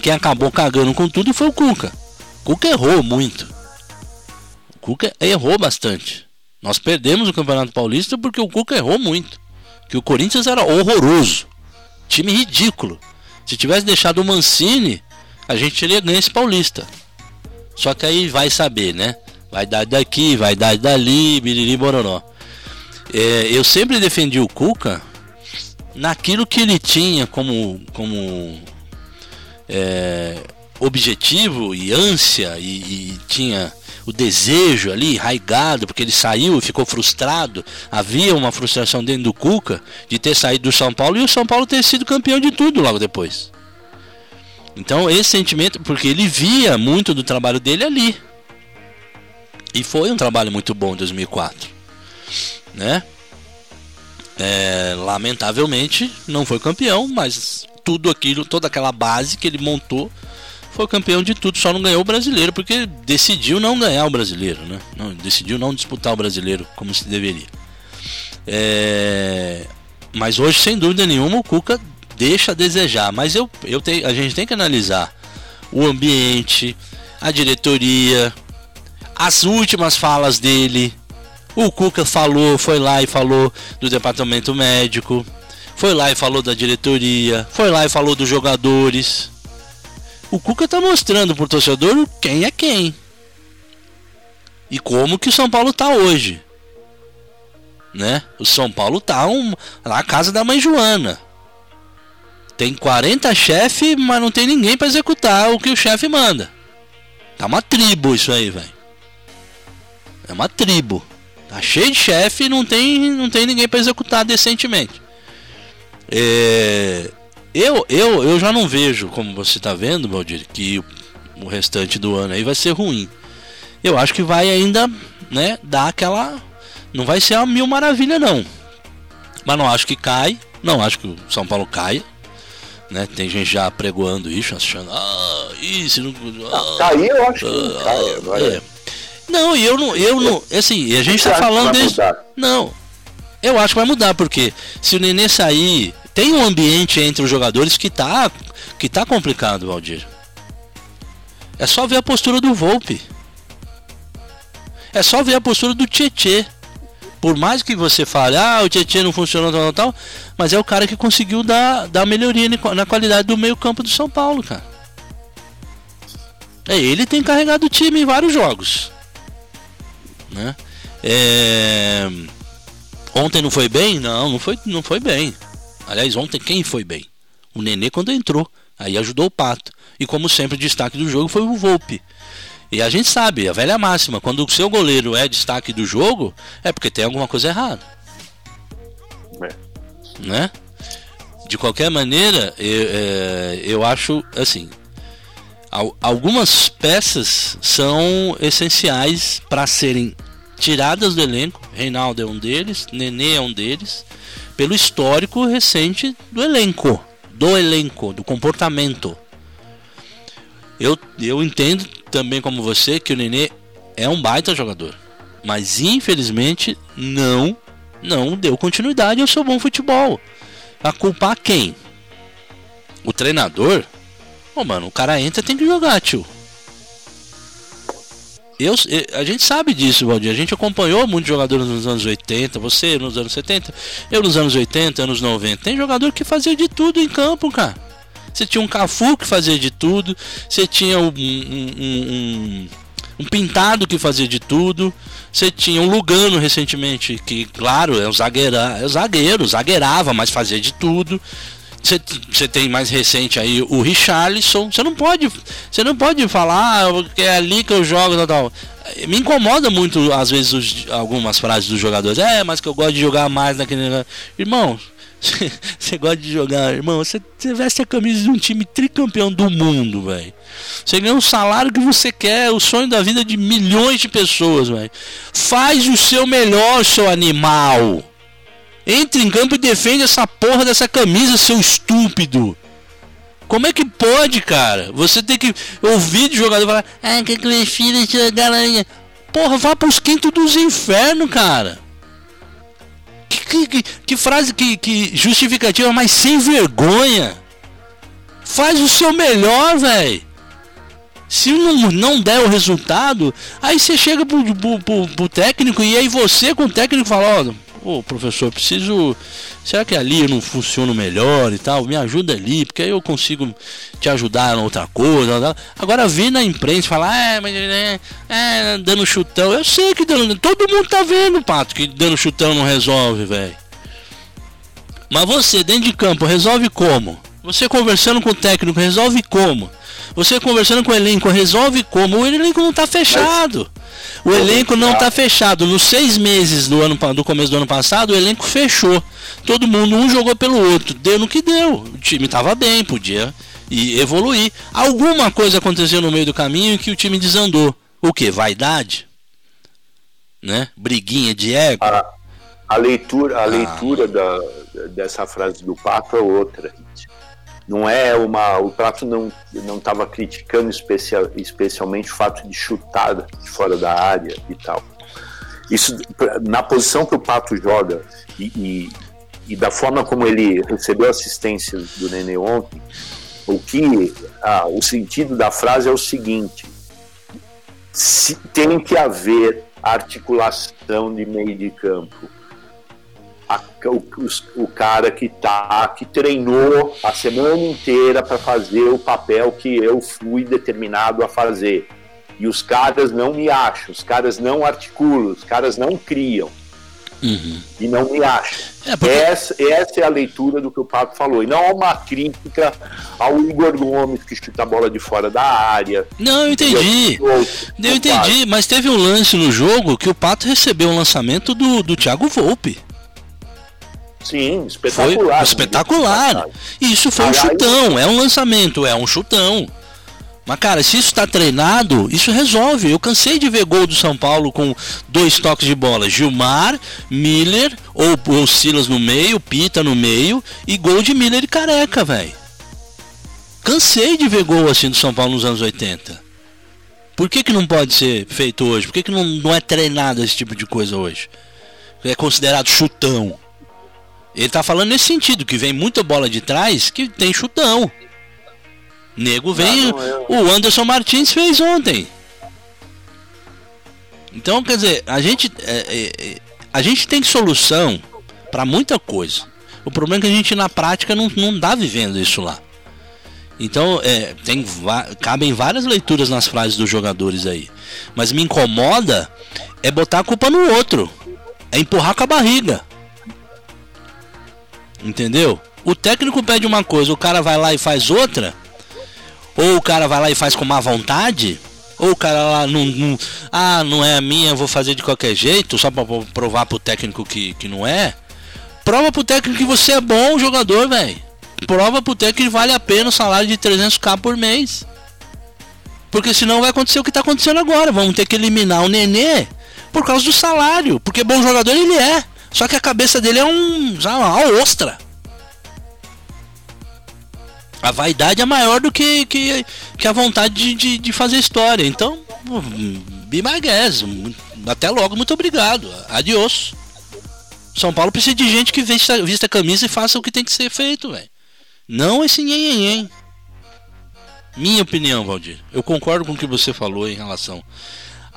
Speaker 3: Quem acabou cagando com tudo foi o Cuca. O Cuca errou muito. O Cuca errou bastante. Nós perdemos o Campeonato Paulista porque o Cuca errou muito. Que o Corinthians era horroroso. Time ridículo. Se tivesse deixado o Mancini, a gente teria ganho esse Paulista. Só que aí vai saber, né? Vai dar daqui, vai dar dali, biriri bororó. É, eu sempre defendi o Cuca naquilo que ele tinha como, como é, objetivo e ânsia e, e, tinha o desejo ali raigado porque ele saiu e ficou frustrado havia uma frustração dentro do Cuca de ter saído do São Paulo e o São Paulo ter sido campeão de tudo logo depois então esse sentimento, porque ele via muito do trabalho dele ali. E foi um trabalho muito bom em 2004, né? É, lamentavelmente não foi campeão, mas tudo aquilo, toda aquela base que ele montou, foi campeão de tudo, só não ganhou o brasileiro porque decidiu não ganhar o brasileiro, né? Não, decidiu não disputar o brasileiro como se deveria. É, mas hoje, sem dúvida nenhuma, o Cuca deixa a desejar. Mas eu, eu te, a gente tem que analisar o ambiente, a diretoria, as últimas falas dele. O Cuca falou, foi lá e falou do departamento médico, foi lá e falou da diretoria, foi lá e falou dos jogadores. O Cuca tá mostrando pro torcedor quem é quem. E como que o São Paulo tá hoje. Né? O São Paulo tá um, lá a casa da mãe Joana. Tem 40 chefes, mas não tem ninguém para executar o que o chefe manda. Tá uma tribo isso aí, velho. É uma tribo. Tá cheio de chefe e não tem, não tem ninguém para executar decentemente. É, eu, eu, eu já não vejo, como você tá vendo, Valdir, que o restante do ano aí vai ser ruim. Eu acho que vai ainda, né, dar aquela. Não vai ser uma mil maravilha, não. Mas não acho que cai. Não acho que o São Paulo caia. Né? Tem gente já pregoando isso, achando, ah, isso não.
Speaker 4: Ah, cair eu acho
Speaker 3: ah, é. Não, e eu não, eu não, assim, a gente tá falando desde. Não, eu acho que vai mudar, porque se o Nenê sair, tem um ambiente entre os jogadores que tá, que tá complicado, Valdir. É só ver a postura do Volpe. É só ver a postura do Tietê. Por mais que você fale, ah, o Tietchan não funcionou, tal, tal, tal, mas é o cara que conseguiu dar, dar melhoria na qualidade do meio-campo do São Paulo, cara. É, ele tem carregado o time em vários jogos. Né? É... Ontem não foi bem? Não, não foi, não foi bem. Aliás, ontem quem foi bem? O Nenê quando entrou. Aí ajudou o Pato. E como sempre, o destaque do jogo foi o Volpe. E a gente sabe, a velha máxima, quando o seu goleiro é destaque do jogo, é porque tem alguma coisa errada. É. Né? De qualquer maneira, eu, é, eu acho assim. Algumas peças são essenciais para serem tiradas do elenco. Reinaldo é um deles, Nenê é um deles, pelo histórico recente do elenco, do elenco, do comportamento. Eu, eu entendo também como você que o Nenê é um baita jogador. Mas infelizmente não não deu continuidade ao seu bom futebol. A culpar quem? O treinador? Ô, mano, o cara entra tem que jogar, tio. Eu, a gente sabe disso, Valdir. A gente acompanhou muitos jogadores nos anos 80, você nos anos 70, eu nos anos 80, anos 90. Tem jogador que fazia de tudo em campo, cara. Você tinha um Cafu que fazia de tudo. Você tinha um, um, um, um Pintado que fazia de tudo. Você tinha um Lugano recentemente, que, claro, é um zagueiro, é um zagueiro, zagueirava, mas fazia de tudo. Você tem mais recente aí o Richarlison. Você não pode. Você não pode falar ah, que é ali que eu jogo tal, tal. Me incomoda muito, às vezes, os, algumas frases dos jogadores. É, mas que eu gosto de jogar mais naquele. Irmão, você gosta de jogar, irmão. Você veste a camisa de um time tricampeão do mundo, velho. Você ganha um salário que você quer, o sonho da vida de milhões de pessoas, velho. Faz o seu melhor, seu animal. Entre em campo e defende essa porra dessa camisa, seu estúpido. Como é que pode, cara? Você tem que ouvir de jogador falar, ah, que eu jogar na linha. Porra, vá pros quintos dos infernos, cara. Que, que, que, frase que, que justificativa, mas sem vergonha. Faz o seu melhor, velho. Se não, não der o resultado, aí você chega pro, pro, pro, pro técnico e aí você com o técnico fala, ó, Ô professor, preciso. Será que ali eu não funciono melhor e tal? Me ajuda ali, porque aí eu consigo te ajudar na outra coisa. Tal. Agora vir na imprensa falar, é, mas é, é, dando chutão. Eu sei que dando. Todo mundo tá vendo, Pato, que dando chutão não resolve, velho. Mas você, dentro de campo, resolve como? Você conversando com o técnico, resolve como? Você conversando com o elenco, resolve como? O elenco não tá fechado. O elenco não está fechado. Nos seis meses do, ano, do começo do ano passado, o elenco fechou. Todo mundo, um jogou pelo outro. Deu no que deu. O time estava bem, podia e evoluir. Alguma coisa aconteceu no meio do caminho que o time desandou. O que? Vaidade? Né? Briguinha de ego?
Speaker 4: A, a leitura, a ah. leitura da, dessa frase do Papo é outra não é uma. O Prato não não estava criticando especial, especialmente o fato de chutar de fora da área e tal. Isso na posição que o Pato joga e, e, e da forma como ele recebeu assistência do Nenê ontem, o que ah, o sentido da frase é o seguinte: se, tem que haver articulação de meio de campo a, o, o, cara que tá, que treinou a semana inteira para fazer o papel que eu fui determinado a fazer. E os caras não me acham, os caras não articulam, os caras não criam. Uhum. E não me acham. É porque... essa, essa, é a leitura do que o Pato falou. E não é uma crítica ao Igor Gomes que chuta a bola de fora da área.
Speaker 3: Não, eu entendi. eu entendi, mas teve um lance no jogo que o Pato recebeu um lançamento do, do Thiago Volpe.
Speaker 4: Sim, espetacular.
Speaker 3: Foi espetacular. Isso foi um chutão, é um lançamento, é um chutão. Mas, cara, se isso está treinado, isso resolve. Eu cansei de ver gol do São Paulo com dois toques de bola. Gilmar, Miller, ou, ou Silas no meio, Pita no meio, e gol de Miller e careca, velho. Cansei de ver gol assim do São Paulo nos anos 80. Por que, que não pode ser feito hoje? Por que, que não, não é treinado esse tipo de coisa hoje? É considerado chutão. Ele tá falando nesse sentido, que vem muita bola de trás que tem chutão. Nego vem. Não, O Anderson Martins fez ontem. Então, quer dizer, a gente, é, é, é a gente tem solução para muita coisa. O problema é que a gente na prática não, não dá vivendo isso lá. Então, é, tem, cabem várias leituras nas frases dos jogadores aí. Mas me incomoda é botar a culpa no outro. É empurrar com a barriga. Entendeu? O técnico pede uma coisa, o cara vai lá e faz outra. Ou o cara vai lá e faz com má vontade. Ou o cara lá não, não ah, não é a minha, vou fazer de qualquer jeito, só para provar pro técnico que, que não é. Prova pro técnico que você é bom jogador, velho. Prova pro técnico que vale a pena o salário de 300k por mês. Porque senão vai acontecer o que tá acontecendo agora. Vamos ter que eliminar o Nenê por causa do salário. Porque bom jogador ele é. Só que a cabeça dele é um. Já, uma ostra. A vaidade é maior do que, que, que a vontade de, de, de fazer história. Então, be my guest. Até logo, muito obrigado. Adiós. São Paulo precisa de gente que vista, vista a camisa e faça o que tem que ser feito, velho. Não esse nhenhenhen. Minha opinião, Valdir. Eu concordo com o que você falou em relação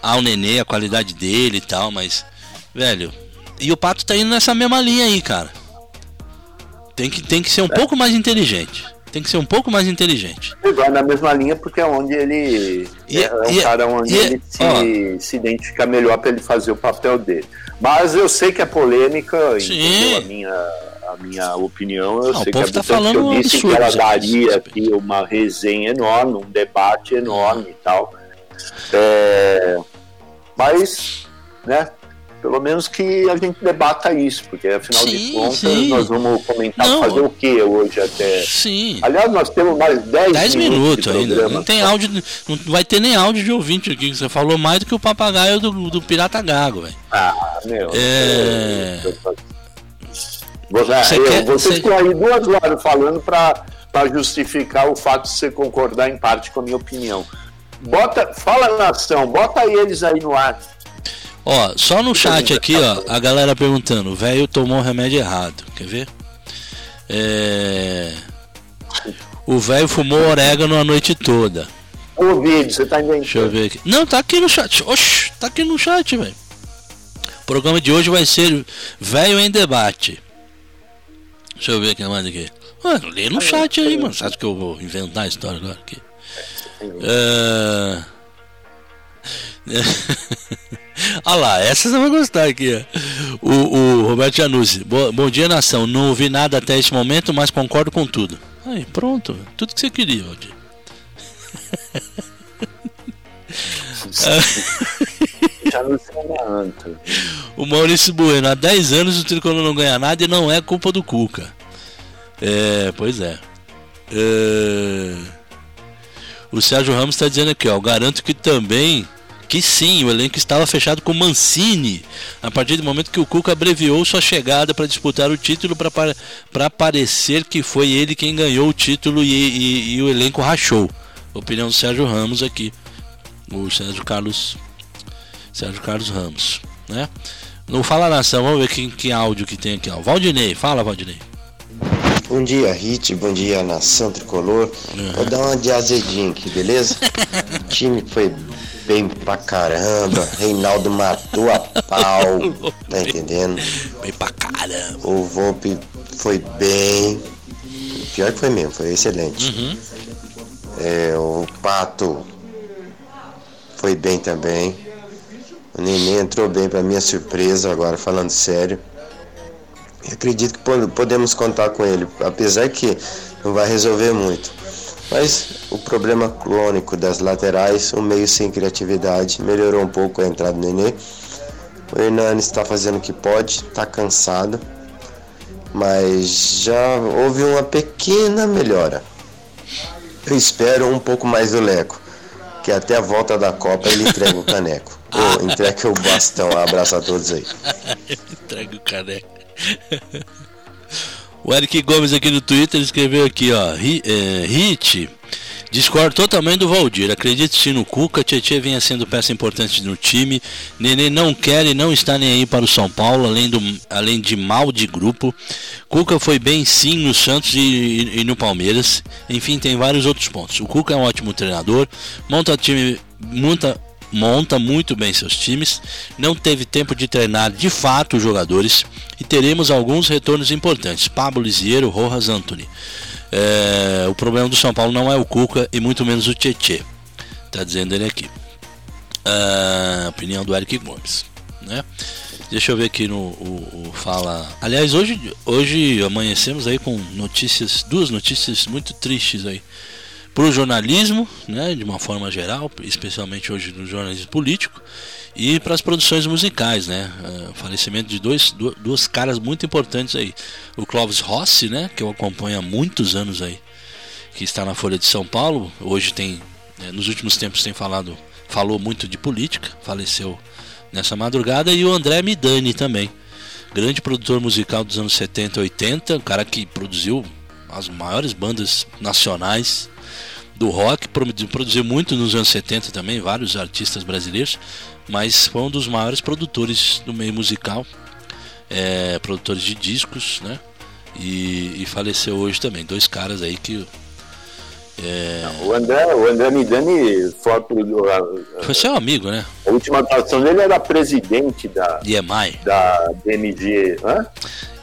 Speaker 3: ao Nenê, a qualidade dele e tal, mas, velho, e o Pato tá indo nessa mesma linha aí, cara. Tem que, tem que ser um é. pouco mais inteligente. Tem que ser um pouco mais inteligente.
Speaker 4: Ele vai na mesma linha porque é onde ele. E, é um e, cara onde e, ele se, se identifica melhor para ele fazer o papel dele. Mas eu sei que é polêmica,
Speaker 3: Sim.
Speaker 4: a minha, a minha opinião. Eu
Speaker 3: Não,
Speaker 4: sei
Speaker 3: o povo
Speaker 4: que
Speaker 3: tá
Speaker 4: a
Speaker 3: falando
Speaker 4: eu disse
Speaker 3: absurdo,
Speaker 4: que ela daria aqui uma resenha enorme, um debate enorme e tal. É, mas, né? Pelo menos que a gente debata isso, porque afinal
Speaker 3: Sim,
Speaker 4: de contas
Speaker 3: sim.
Speaker 4: nós vamos comentar
Speaker 3: Não.
Speaker 4: fazer o que hoje até.
Speaker 3: Sim.
Speaker 4: Aliás, nós temos mais 10,
Speaker 3: 10
Speaker 4: minutos,
Speaker 3: ainda. Não tem áudio, não vai ter nem áudio de ouvinte aqui. que Você falou mais do que o papagaio do, do Pirata Gago, velho.
Speaker 4: Ah, meu.
Speaker 3: É.
Speaker 4: Você, eu,
Speaker 3: quer-
Speaker 4: você- ficou aí duas horas falando para justificar o fato de você concordar em parte com a minha opinião. Bota, fala nação, bota eles aí no ar.
Speaker 3: Ó, só no chat aqui, ó, a galera perguntando, o velho tomou o remédio errado. Quer ver? É... O velho fumou orégano a noite toda.
Speaker 4: O vídeo, você tá inventando.
Speaker 3: Deixa eu ver aqui. Não, tá aqui no chat. Oxi, tá aqui no chat, velho. O programa de hoje vai ser Velho em Debate. Deixa eu ver aqui mais aqui. Mano, lê no chat aí, mano. Você acha que eu vou inventar a história agora aqui? É... Olha lá, essa você vai gostar aqui. O, o Roberto Januzzi. Bo- Bom dia, nação. Não ouvi nada até esse momento, mas concordo com tudo. Aí, pronto. Tudo que você queria,
Speaker 4: nada.
Speaker 3: O Maurício Bueno, há 10 anos o Tricolor não ganha nada e não é culpa do Cuca. É, pois é. É, O Sérgio Ramos está dizendo aqui, ó, garanto que também, que sim, o elenco estava fechado com Mancini, a partir do momento que o Cuca abreviou sua chegada para disputar o título para parecer que foi ele quem ganhou o título e, e- e o elenco rachou. Opinião do Sérgio Ramos aqui. O Sérgio Carlos Sérgio Carlos Ramos, né? Não fala nação, vamos ver que, que áudio que tem aqui, ó. Valdinei, fala Valdinei.
Speaker 5: Bom dia, Hit. Bom dia, Nação Tricolor. Vou dar uma de azedinho aqui, beleza? O time foi bem pra caramba. Reinaldo matou a pau. Tá entendendo?
Speaker 3: Bem pra caramba.
Speaker 5: O Volpe foi bem. Pior que foi mesmo, foi excelente. É, o Pato foi bem também. O Nenê entrou bem pra minha surpresa, agora falando sério. Eu acredito que po- podemos contar com ele, apesar que não vai resolver muito. Mas o problema crônico das laterais, o meio sem criatividade, melhorou um pouco a entrada do Nenê. O Hernani está fazendo o que pode, está cansado, mas já houve uma pequena melhora. Eu espero um pouco mais do Leco, que até a volta da Copa ele entrega o caneco. Ou entrega o bastão. Abraço a todos aí.
Speaker 3: Entrega o caneco. O Eric Gomes aqui no Twitter escreveu aqui, ó. É, Hit. Discordo totalmente do Valdir. Acredito sim no Cuca. Tietchan vinha sendo peça importante no time. Nenê não quer e não está nem aí para o São Paulo, além, do, além de mal de grupo. Cuca foi bem sim no Santos e, e- e no Palmeiras. Enfim, tem vários outros pontos. O Cuca é um ótimo treinador. Monta time. Monta, monta muito bem seus times, não teve tempo de treinar de fato os jogadores e teremos alguns retornos importantes. Pablo Lisieiro, Rojas Anthony. É, o problema do São Paulo não é o Cuca e muito menos o Tietê. Tá dizendo ele aqui. Ah, opinião do Eric Gomes. Né? Deixa eu ver aqui no o, o fala. Aliás, hoje, hoje amanhecemos aí com notícias, duas notícias muito tristes aí para o jornalismo, né, de uma forma geral, especialmente hoje no jornalismo político, e para as produções musicais, né, uh, falecimento de dois, duas caras muito importantes aí, o Clóvis Rossi, né, que eu acompanho há muitos anos aí, que está na Folha de São Paulo, hoje tem, eh, nos últimos tempos tem falado, falou muito de política, faleceu nessa madrugada, e o André Midani também, grande produtor musical dos anos 70 e 80, um cara que produziu as maiores bandas nacionais do rock, produ- produziu muito nos anos 70 também, vários artistas brasileiros, mas foi um dos maiores produtores do meio musical, é, produtores de discos, né? E, e faleceu hoje também. Dois caras aí que. É,
Speaker 4: O André, o André Midani foi a,
Speaker 3: foi seu amigo, né?
Speaker 4: a última atuação dele era presidente da,
Speaker 3: EMI.
Speaker 4: da DMG. Hã?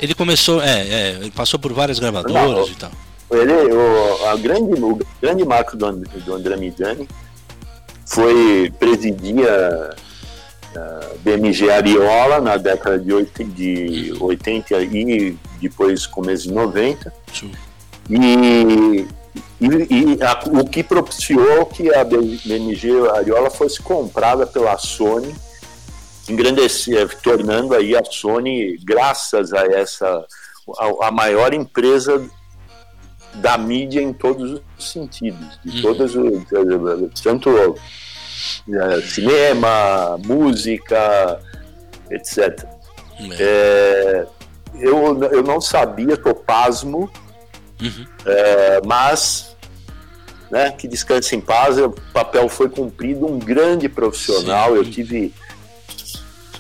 Speaker 3: Ele começou, é, é, ele passou por várias gravadoras
Speaker 4: Não,
Speaker 3: e tal.
Speaker 4: Ele, o, a grande, o grande marco do, do André Midani foi presidir a, a BMG Ariola na década de 80, de 80 e depois começo de 90. E, e, e a, o que propiciou que a BMG Ariola fosse comprada pela Sony, engrandecer, tornando aí a Sony, graças a essa, a, a maior empresa da mídia em todos os sentidos, de uhum. todas os, tanto é, cinema, música, etc. É. É, eu, eu não sabia, tô pasmo, uhum. é, mas né, que descanse em paz, o papel foi cumprido, um grande profissional, Sim. eu tive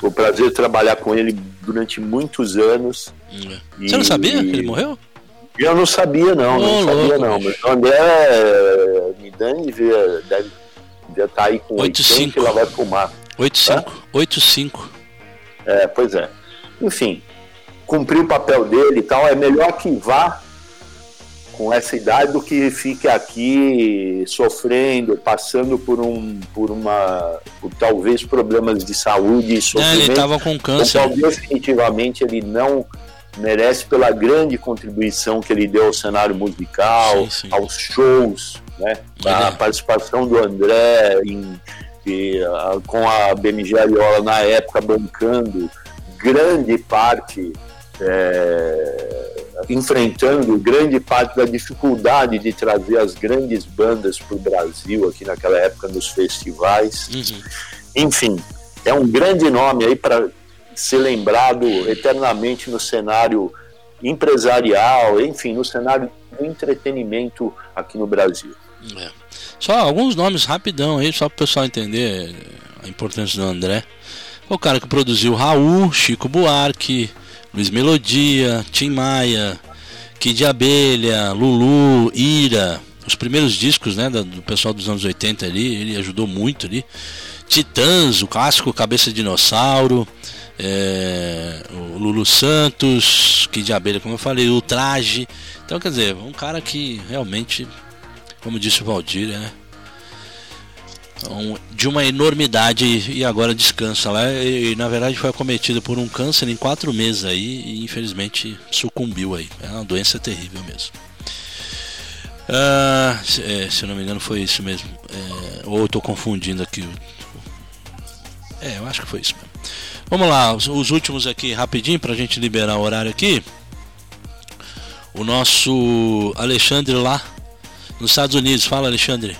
Speaker 4: o prazer de trabalhar com ele durante muitos anos.
Speaker 3: É. Você não sabia que ele morreu?
Speaker 4: Eu não sabia não, oh, não sabia não, mas o André Midani deve, deve estar tá aí com 85 que ela vai fumar.
Speaker 3: 85, 85.
Speaker 4: É, pois é. Enfim, cumprir o papel dele e tal, é melhor que vá com essa idade do que fique aqui sofrendo, passando por um, por uma, por talvez problemas de saúde e
Speaker 3: sofrimento. É, ele estava com câncer.
Speaker 4: Então, definitivamente ele não merece pela grande contribuição que ele deu ao cenário musical, sim, sim. aos shows, né? A participação do André em, a, com a BMG Ariola na época bancando grande parte é, enfrentando grande parte da dificuldade de trazer as grandes bandas para o Brasil aqui naquela época nos festivais. Uhum. Enfim, é um grande nome aí para ser lembrado eternamente no cenário empresarial, enfim, no cenário do entretenimento aqui no Brasil.
Speaker 3: É. Só alguns nomes rapidão aí, só para o pessoal entender a importância do André. O cara que produziu Raul, Chico Buarque, Luiz Melodia, Tim Maia, Kid Abelha, Lulu, Ira, os primeiros discos né, do pessoal dos anos 80 ali, ele ajudou muito ali. Titãs, o clássico Cabeça de Dinossauro, é, o Lulu Santos, Kid Abelha, como eu falei, o Traje. Então, quer dizer, um cara que realmente, como disse o Valdir, né, de uma enormidade e agora descansa lá. E, na verdade foi acometido por um câncer em quatro meses aí e infelizmente sucumbiu aí. É uma doença terrível mesmo. Ah, se, é, se não me engano foi isso mesmo. É, ou eu estou confundindo aqui. É, eu acho que foi isso mesmo. Vamos lá, os, os últimos aqui rapidinho para a gente liberar o horário aqui. O nosso Alexandre lá nos Estados Unidos. Fala, Alexandre.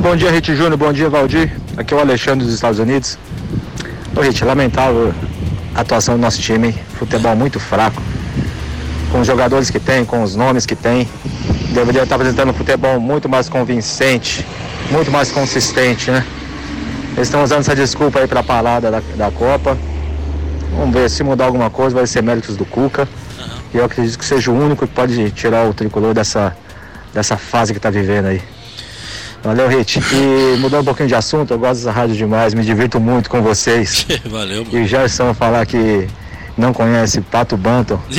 Speaker 6: Bom dia, Rite Júnior. Bom dia, Valdir. Aqui é o Alexandre dos Estados Unidos. Ô, Rite, lamentável a atuação do nosso time. Futebol muito fraco. Com os jogadores que tem, com os nomes que tem. Deveria estar apresentando um futebol muito mais convincente, muito mais consistente, né? Eles estão usando essa desculpa aí para a parada da, da Copa. Vamos ver se mudar alguma coisa, vai ser méritos do Cuca. E eu acredito que seja o único que pode tirar o tricolor dessa, dessa fase que está vivendo aí. Valeu, Rit. E mudando um pouquinho de assunto, eu gosto dessa rádio demais, me divirto muito com vocês.
Speaker 3: Valeu, mano.
Speaker 6: E o Gerson falar que não conhece Pato Banton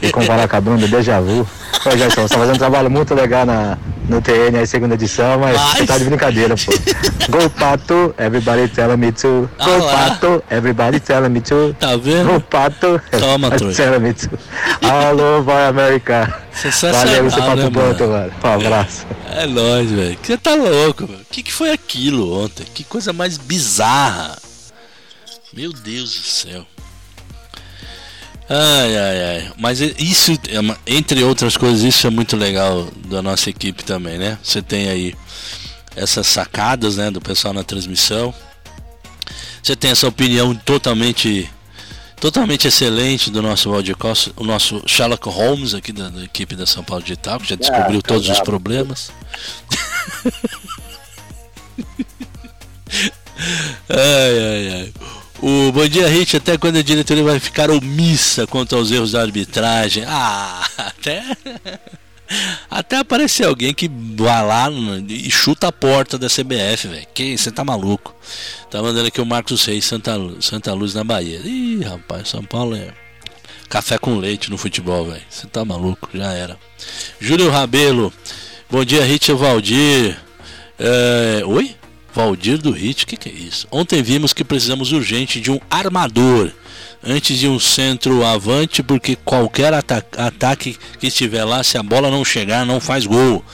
Speaker 6: e comparar com a banda Deja Vu. Ô, Gerson, você tá fazendo um trabalho muito legal na, no TN aí, segunda edição, mas, mas... você tá de brincadeira, pô. Go Pato, everybody tell me to. Ah, Go lá. Pato, everybody tell me to.
Speaker 3: Tá vendo?
Speaker 6: Go Pato,
Speaker 3: Toma,
Speaker 6: tell me to. Alô, vai América. Valeu, você Pato né, Banton, mano. Um abraço.
Speaker 3: É, é nóis, velho. Você tá louco, mano. O que, que foi aquilo ontem? Que coisa mais bizarra. Meu Deus do céu. Ai, ai, ai. Mas isso, é entre outras coisas, isso é muito legal da nossa equipe também, né? Você tem aí essas sacadas, né, do pessoal na transmissão. Você tem essa opinião totalmente totalmente excelente do nosso Valdir Costa, o nosso Sherlock Holmes aqui da, da equipe da São Paulo Digital, que já descobriu ah, todos os problemas. ai, ai, ai. O Bom Dia Hit, até quando a diretoria vai ficar omissa quanto aos erros da arbitragem? Ah, até. Até aparecer alguém que vai lá e chuta a porta da CBF, velho. Que você tá maluco. Tá mandando aqui o Marcos Reis, Santa, Santa Luz na Bahia. Ih, rapaz, São Paulo é. Café com leite no futebol, velho. Você tá maluco, já era. Júlio Rabelo, bom dia, Hit Valdir. É... Oi? Valdir do Hit, o que, que é isso? Ontem vimos que precisamos urgente de um armador. antes de um centro avante, porque qualquer ata ataque que estiver lá, se a bola não chegar, não faz gol.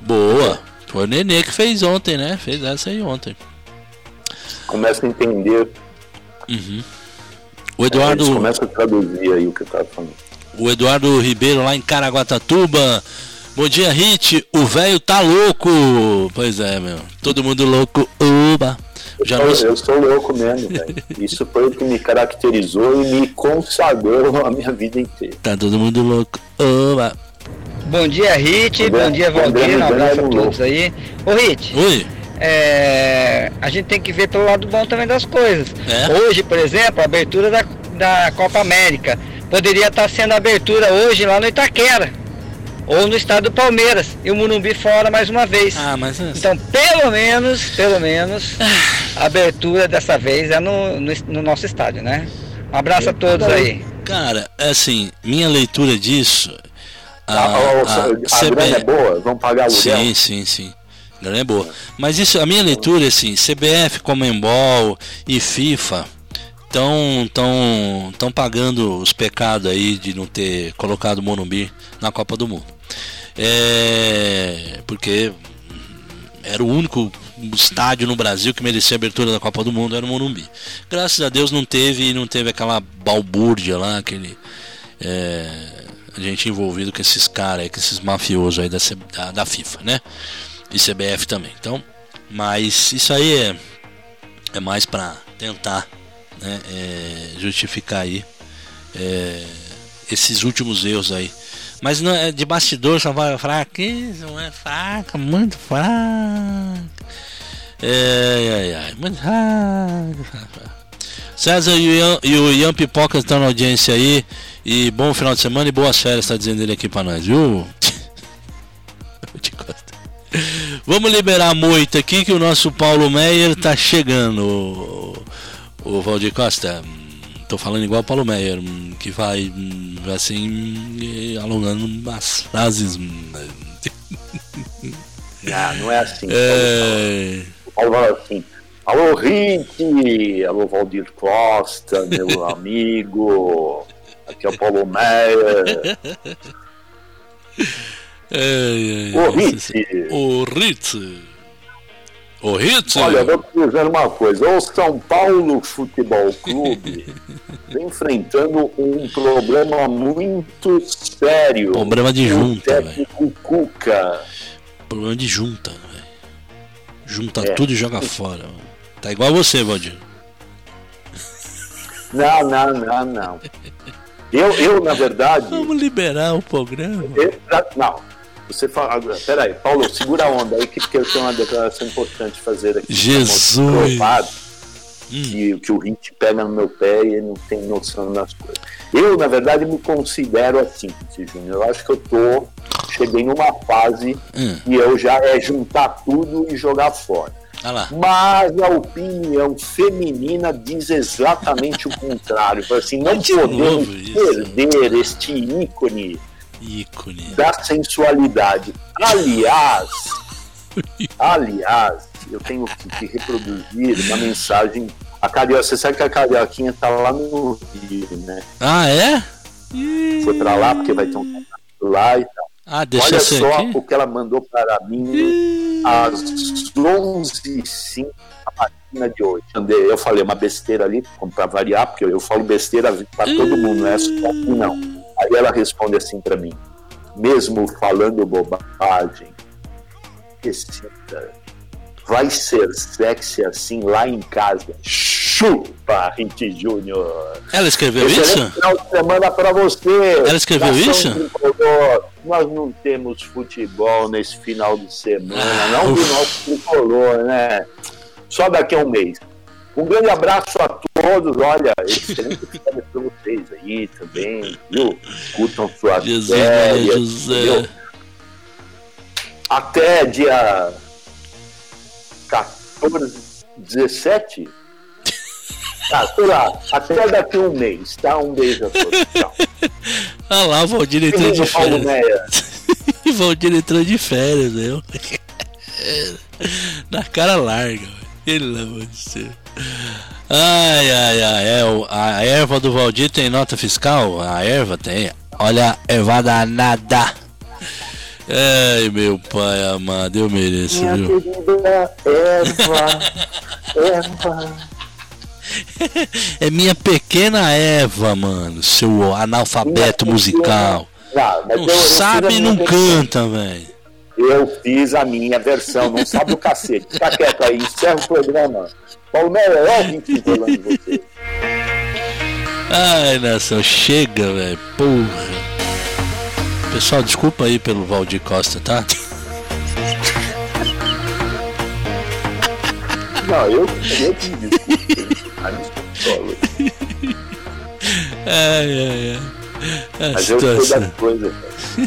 Speaker 3: Boa. Foi o Nenê que fez ontem, né? Fez essa aí ontem.
Speaker 4: Começa a entender.
Speaker 3: Uhum. O Eduardo. É,
Speaker 4: começa a traduzir aí o que eu tava falando.
Speaker 3: O Eduardo Ribeiro lá em Caraguatatuba. Bom dia, Hit. O velho tá louco. Pois é, meu. Todo mundo louco. Oba.
Speaker 4: Já eu, sou, eu sou louco mesmo, velho. Isso foi o que me caracterizou e me consagrou a minha vida inteira.
Speaker 3: Tá todo mundo louco. Oba.
Speaker 7: Bom dia, Hit. Bom dia, Valdir. Um abraço a todos aí. Ô, Hit.
Speaker 3: Oi.
Speaker 7: É, a gente tem que ver pelo lado bom também das coisas. É? Hoje, por exemplo, a abertura da, da Copa América poderia estar sendo a abertura hoje lá no Itaquera ou no estado do Palmeiras e o Munumbi fora mais uma vez.
Speaker 3: Ah, mas é
Speaker 7: então pelo menos, pelo menos a abertura dessa vez é no, no, no nosso estádio, né? Um abraço a todos aí.
Speaker 3: Cara, é assim, minha leitura disso
Speaker 4: a, a, a, a grana é boa, vão pagar aluguel.
Speaker 3: Sim, sim, sim. A grana é boa. Mas isso, a minha leitura assim, CBF, Comembol e FIFA estão tão, tão pagando os pecados aí de não ter colocado o Morumbi na Copa do Mundo. É, porque era o único estádio no Brasil que merecia a abertura da Copa do Mundo, era o Morumbi. Graças a Deus não teve não teve aquela balbúrdia lá, aquele é, gente envolvido com esses caras, com esses mafiosos aí da, da, da, FIFA, né? E CBF também. Então, mas isso aí é, é mais para tentar né, é, justificar aí é, esses últimos erros aí. Mas não é de bastidor só vai fraquíssimo, é fraca, muito fraca. É, é, é, muito fraca. César e o Ian, e o Ian Pipoca estão na audiência aí. E bom final de semana e boas férias, tá dizendo ele aqui pra nós, viu? Vamos liberar a moita aqui que o nosso Paulo Meyer tá chegando. O, Valdir Costa, tô falando igual o Paulo Meyer, que vai assim alongando as frases.
Speaker 4: Não, não é assim. É... O Paulo fala assim. Alô, Rick! Alô, Valdir Costa, meu amigo! Aqui é o Paulo Meyer.
Speaker 3: o Ritz. O Ritz. O Ritz.
Speaker 4: Olha, eu vou te dizer uma coisa. O São Paulo Futebol Clube vem enfrentando um problema muito sério.
Speaker 3: Problema de junta, velho.
Speaker 4: Cuca.
Speaker 3: Problema de junta, velho. Junta é. tudo e joga fora. Tá igual você, Valdir.
Speaker 4: Não, não, não, não. Eu, eu, na verdade.
Speaker 3: Vamos liberar o programa.
Speaker 4: Eu, não. Você fala. Peraí, Paulo, segura a onda aí, que, porque eu tenho uma declaração importante fazer aqui.
Speaker 3: Jesus!
Speaker 4: Hum. Que, que o Hit pega no meu pé e ele não tem noção das coisas. Eu, na verdade, me considero assim, Júnior. Eu acho que eu tô. Cheguei numa fase hum. e eu já é juntar tudo e jogar fora.
Speaker 3: Ah
Speaker 4: Mas a opinião feminina diz exatamente o contrário. Assim, não podemos perder este ícone,
Speaker 3: ícone
Speaker 4: da sensualidade. Aliás, aliás, eu tenho que reproduzir uma mensagem. A Carioca, você sabe que a Carioquinha tá lá no Rio, né?
Speaker 3: Ah, é?
Speaker 4: Foi pra lá porque vai ter um lá e tal.
Speaker 3: Ah, deixa
Speaker 4: Olha
Speaker 3: só
Speaker 4: aqui. o que ela mandou para mim às 11h05 a página de hoje. Eu falei uma besteira ali, para variar, porque eu falo besteira para todo mundo, não é só aqui não. Aí ela responde assim para mim, mesmo falando bobagem, recita vai ser sexy assim lá em casa. Chupa, Rite Júnior.
Speaker 3: Ela escreveu isso?
Speaker 4: final de semana para você.
Speaker 3: Ela escreveu isso?
Speaker 4: Nós não temos futebol nesse final de semana, ah, não uf. do nosso tricolor, né? Só daqui a um mês. Um grande abraço a todos. Olha, excelente férias para vocês aí também, viu? Escutam suas Jesus, férias, José. Até dia 14, 17? Ah, sei lá, até daqui um mês, tá? Um beijo a todos. Tchau.
Speaker 3: Ah lá, Valdir entrou de férias. Valdir entrou de férias, meu. Na cara larga. Pelo amor de Deus. Ai, ai, ai. É, a erva do Valdir tem nota fiscal? A erva tem. Olha, erva danada. Ai, meu pai amado, eu mereço,
Speaker 4: Minha
Speaker 3: viu?
Speaker 4: querida Eva, Eva.
Speaker 3: É minha pequena Eva, mano. Seu analfabeto
Speaker 4: Minha
Speaker 3: musical.
Speaker 4: Ah,
Speaker 3: Não
Speaker 4: a
Speaker 3: sabe e não canta, velho.
Speaker 4: Eu fiz a minha versão, não sabe o cacete. Fica quieto aí, encerra o programa. Palmeira, é o que falando de você.
Speaker 3: Ai, nação, chega, velho. Porra. Pessoal, desculpa aí pelo Valdir Costa, tá?
Speaker 4: Não, eu, eu desculpo. Desculpa,
Speaker 3: Ai, ai, ai. A
Speaker 4: Mas eu sei
Speaker 3: situação.
Speaker 4: das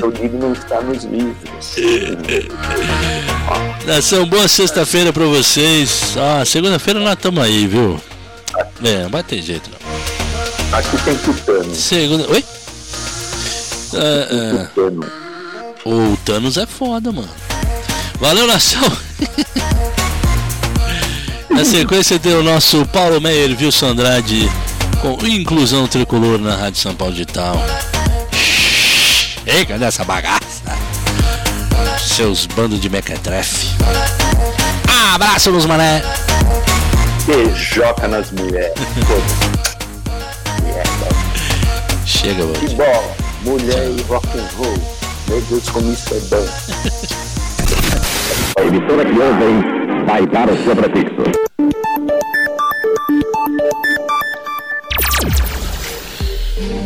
Speaker 4: coisas. O que não está nos livros.
Speaker 3: Nação, boa sexta-feira pra vocês. Ah, segunda-feira nós estamos aí, viu? É, não vai ter jeito não.
Speaker 4: Aqui tem tutano.
Speaker 3: Segunda. Oi? Ah, ah. O Thanos é foda, mano. Valeu, nação! Na sequência tem o nosso Paulo Meyer Wilson Andrade com inclusão tricolor na Rádio São Paulo Digital. Chega dessa bagaça! Seus bandos de mequetrefe. Abraço nos mané!
Speaker 4: Beijoca nas mulheres.
Speaker 3: Chega,
Speaker 4: Que
Speaker 3: mano.
Speaker 4: bola. Mulher e rock and roll. Meu Deus, como isso é bom.
Speaker 1: A emissora que ouvem vai dar o seu prefixo.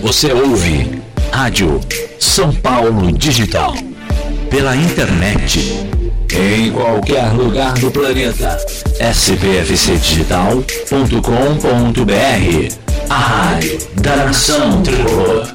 Speaker 2: Você ouve Rádio São Paulo Digital. Pela internet. Em qualquer lugar do planeta. spfcdigital.com.br A rádio da nação tricolor.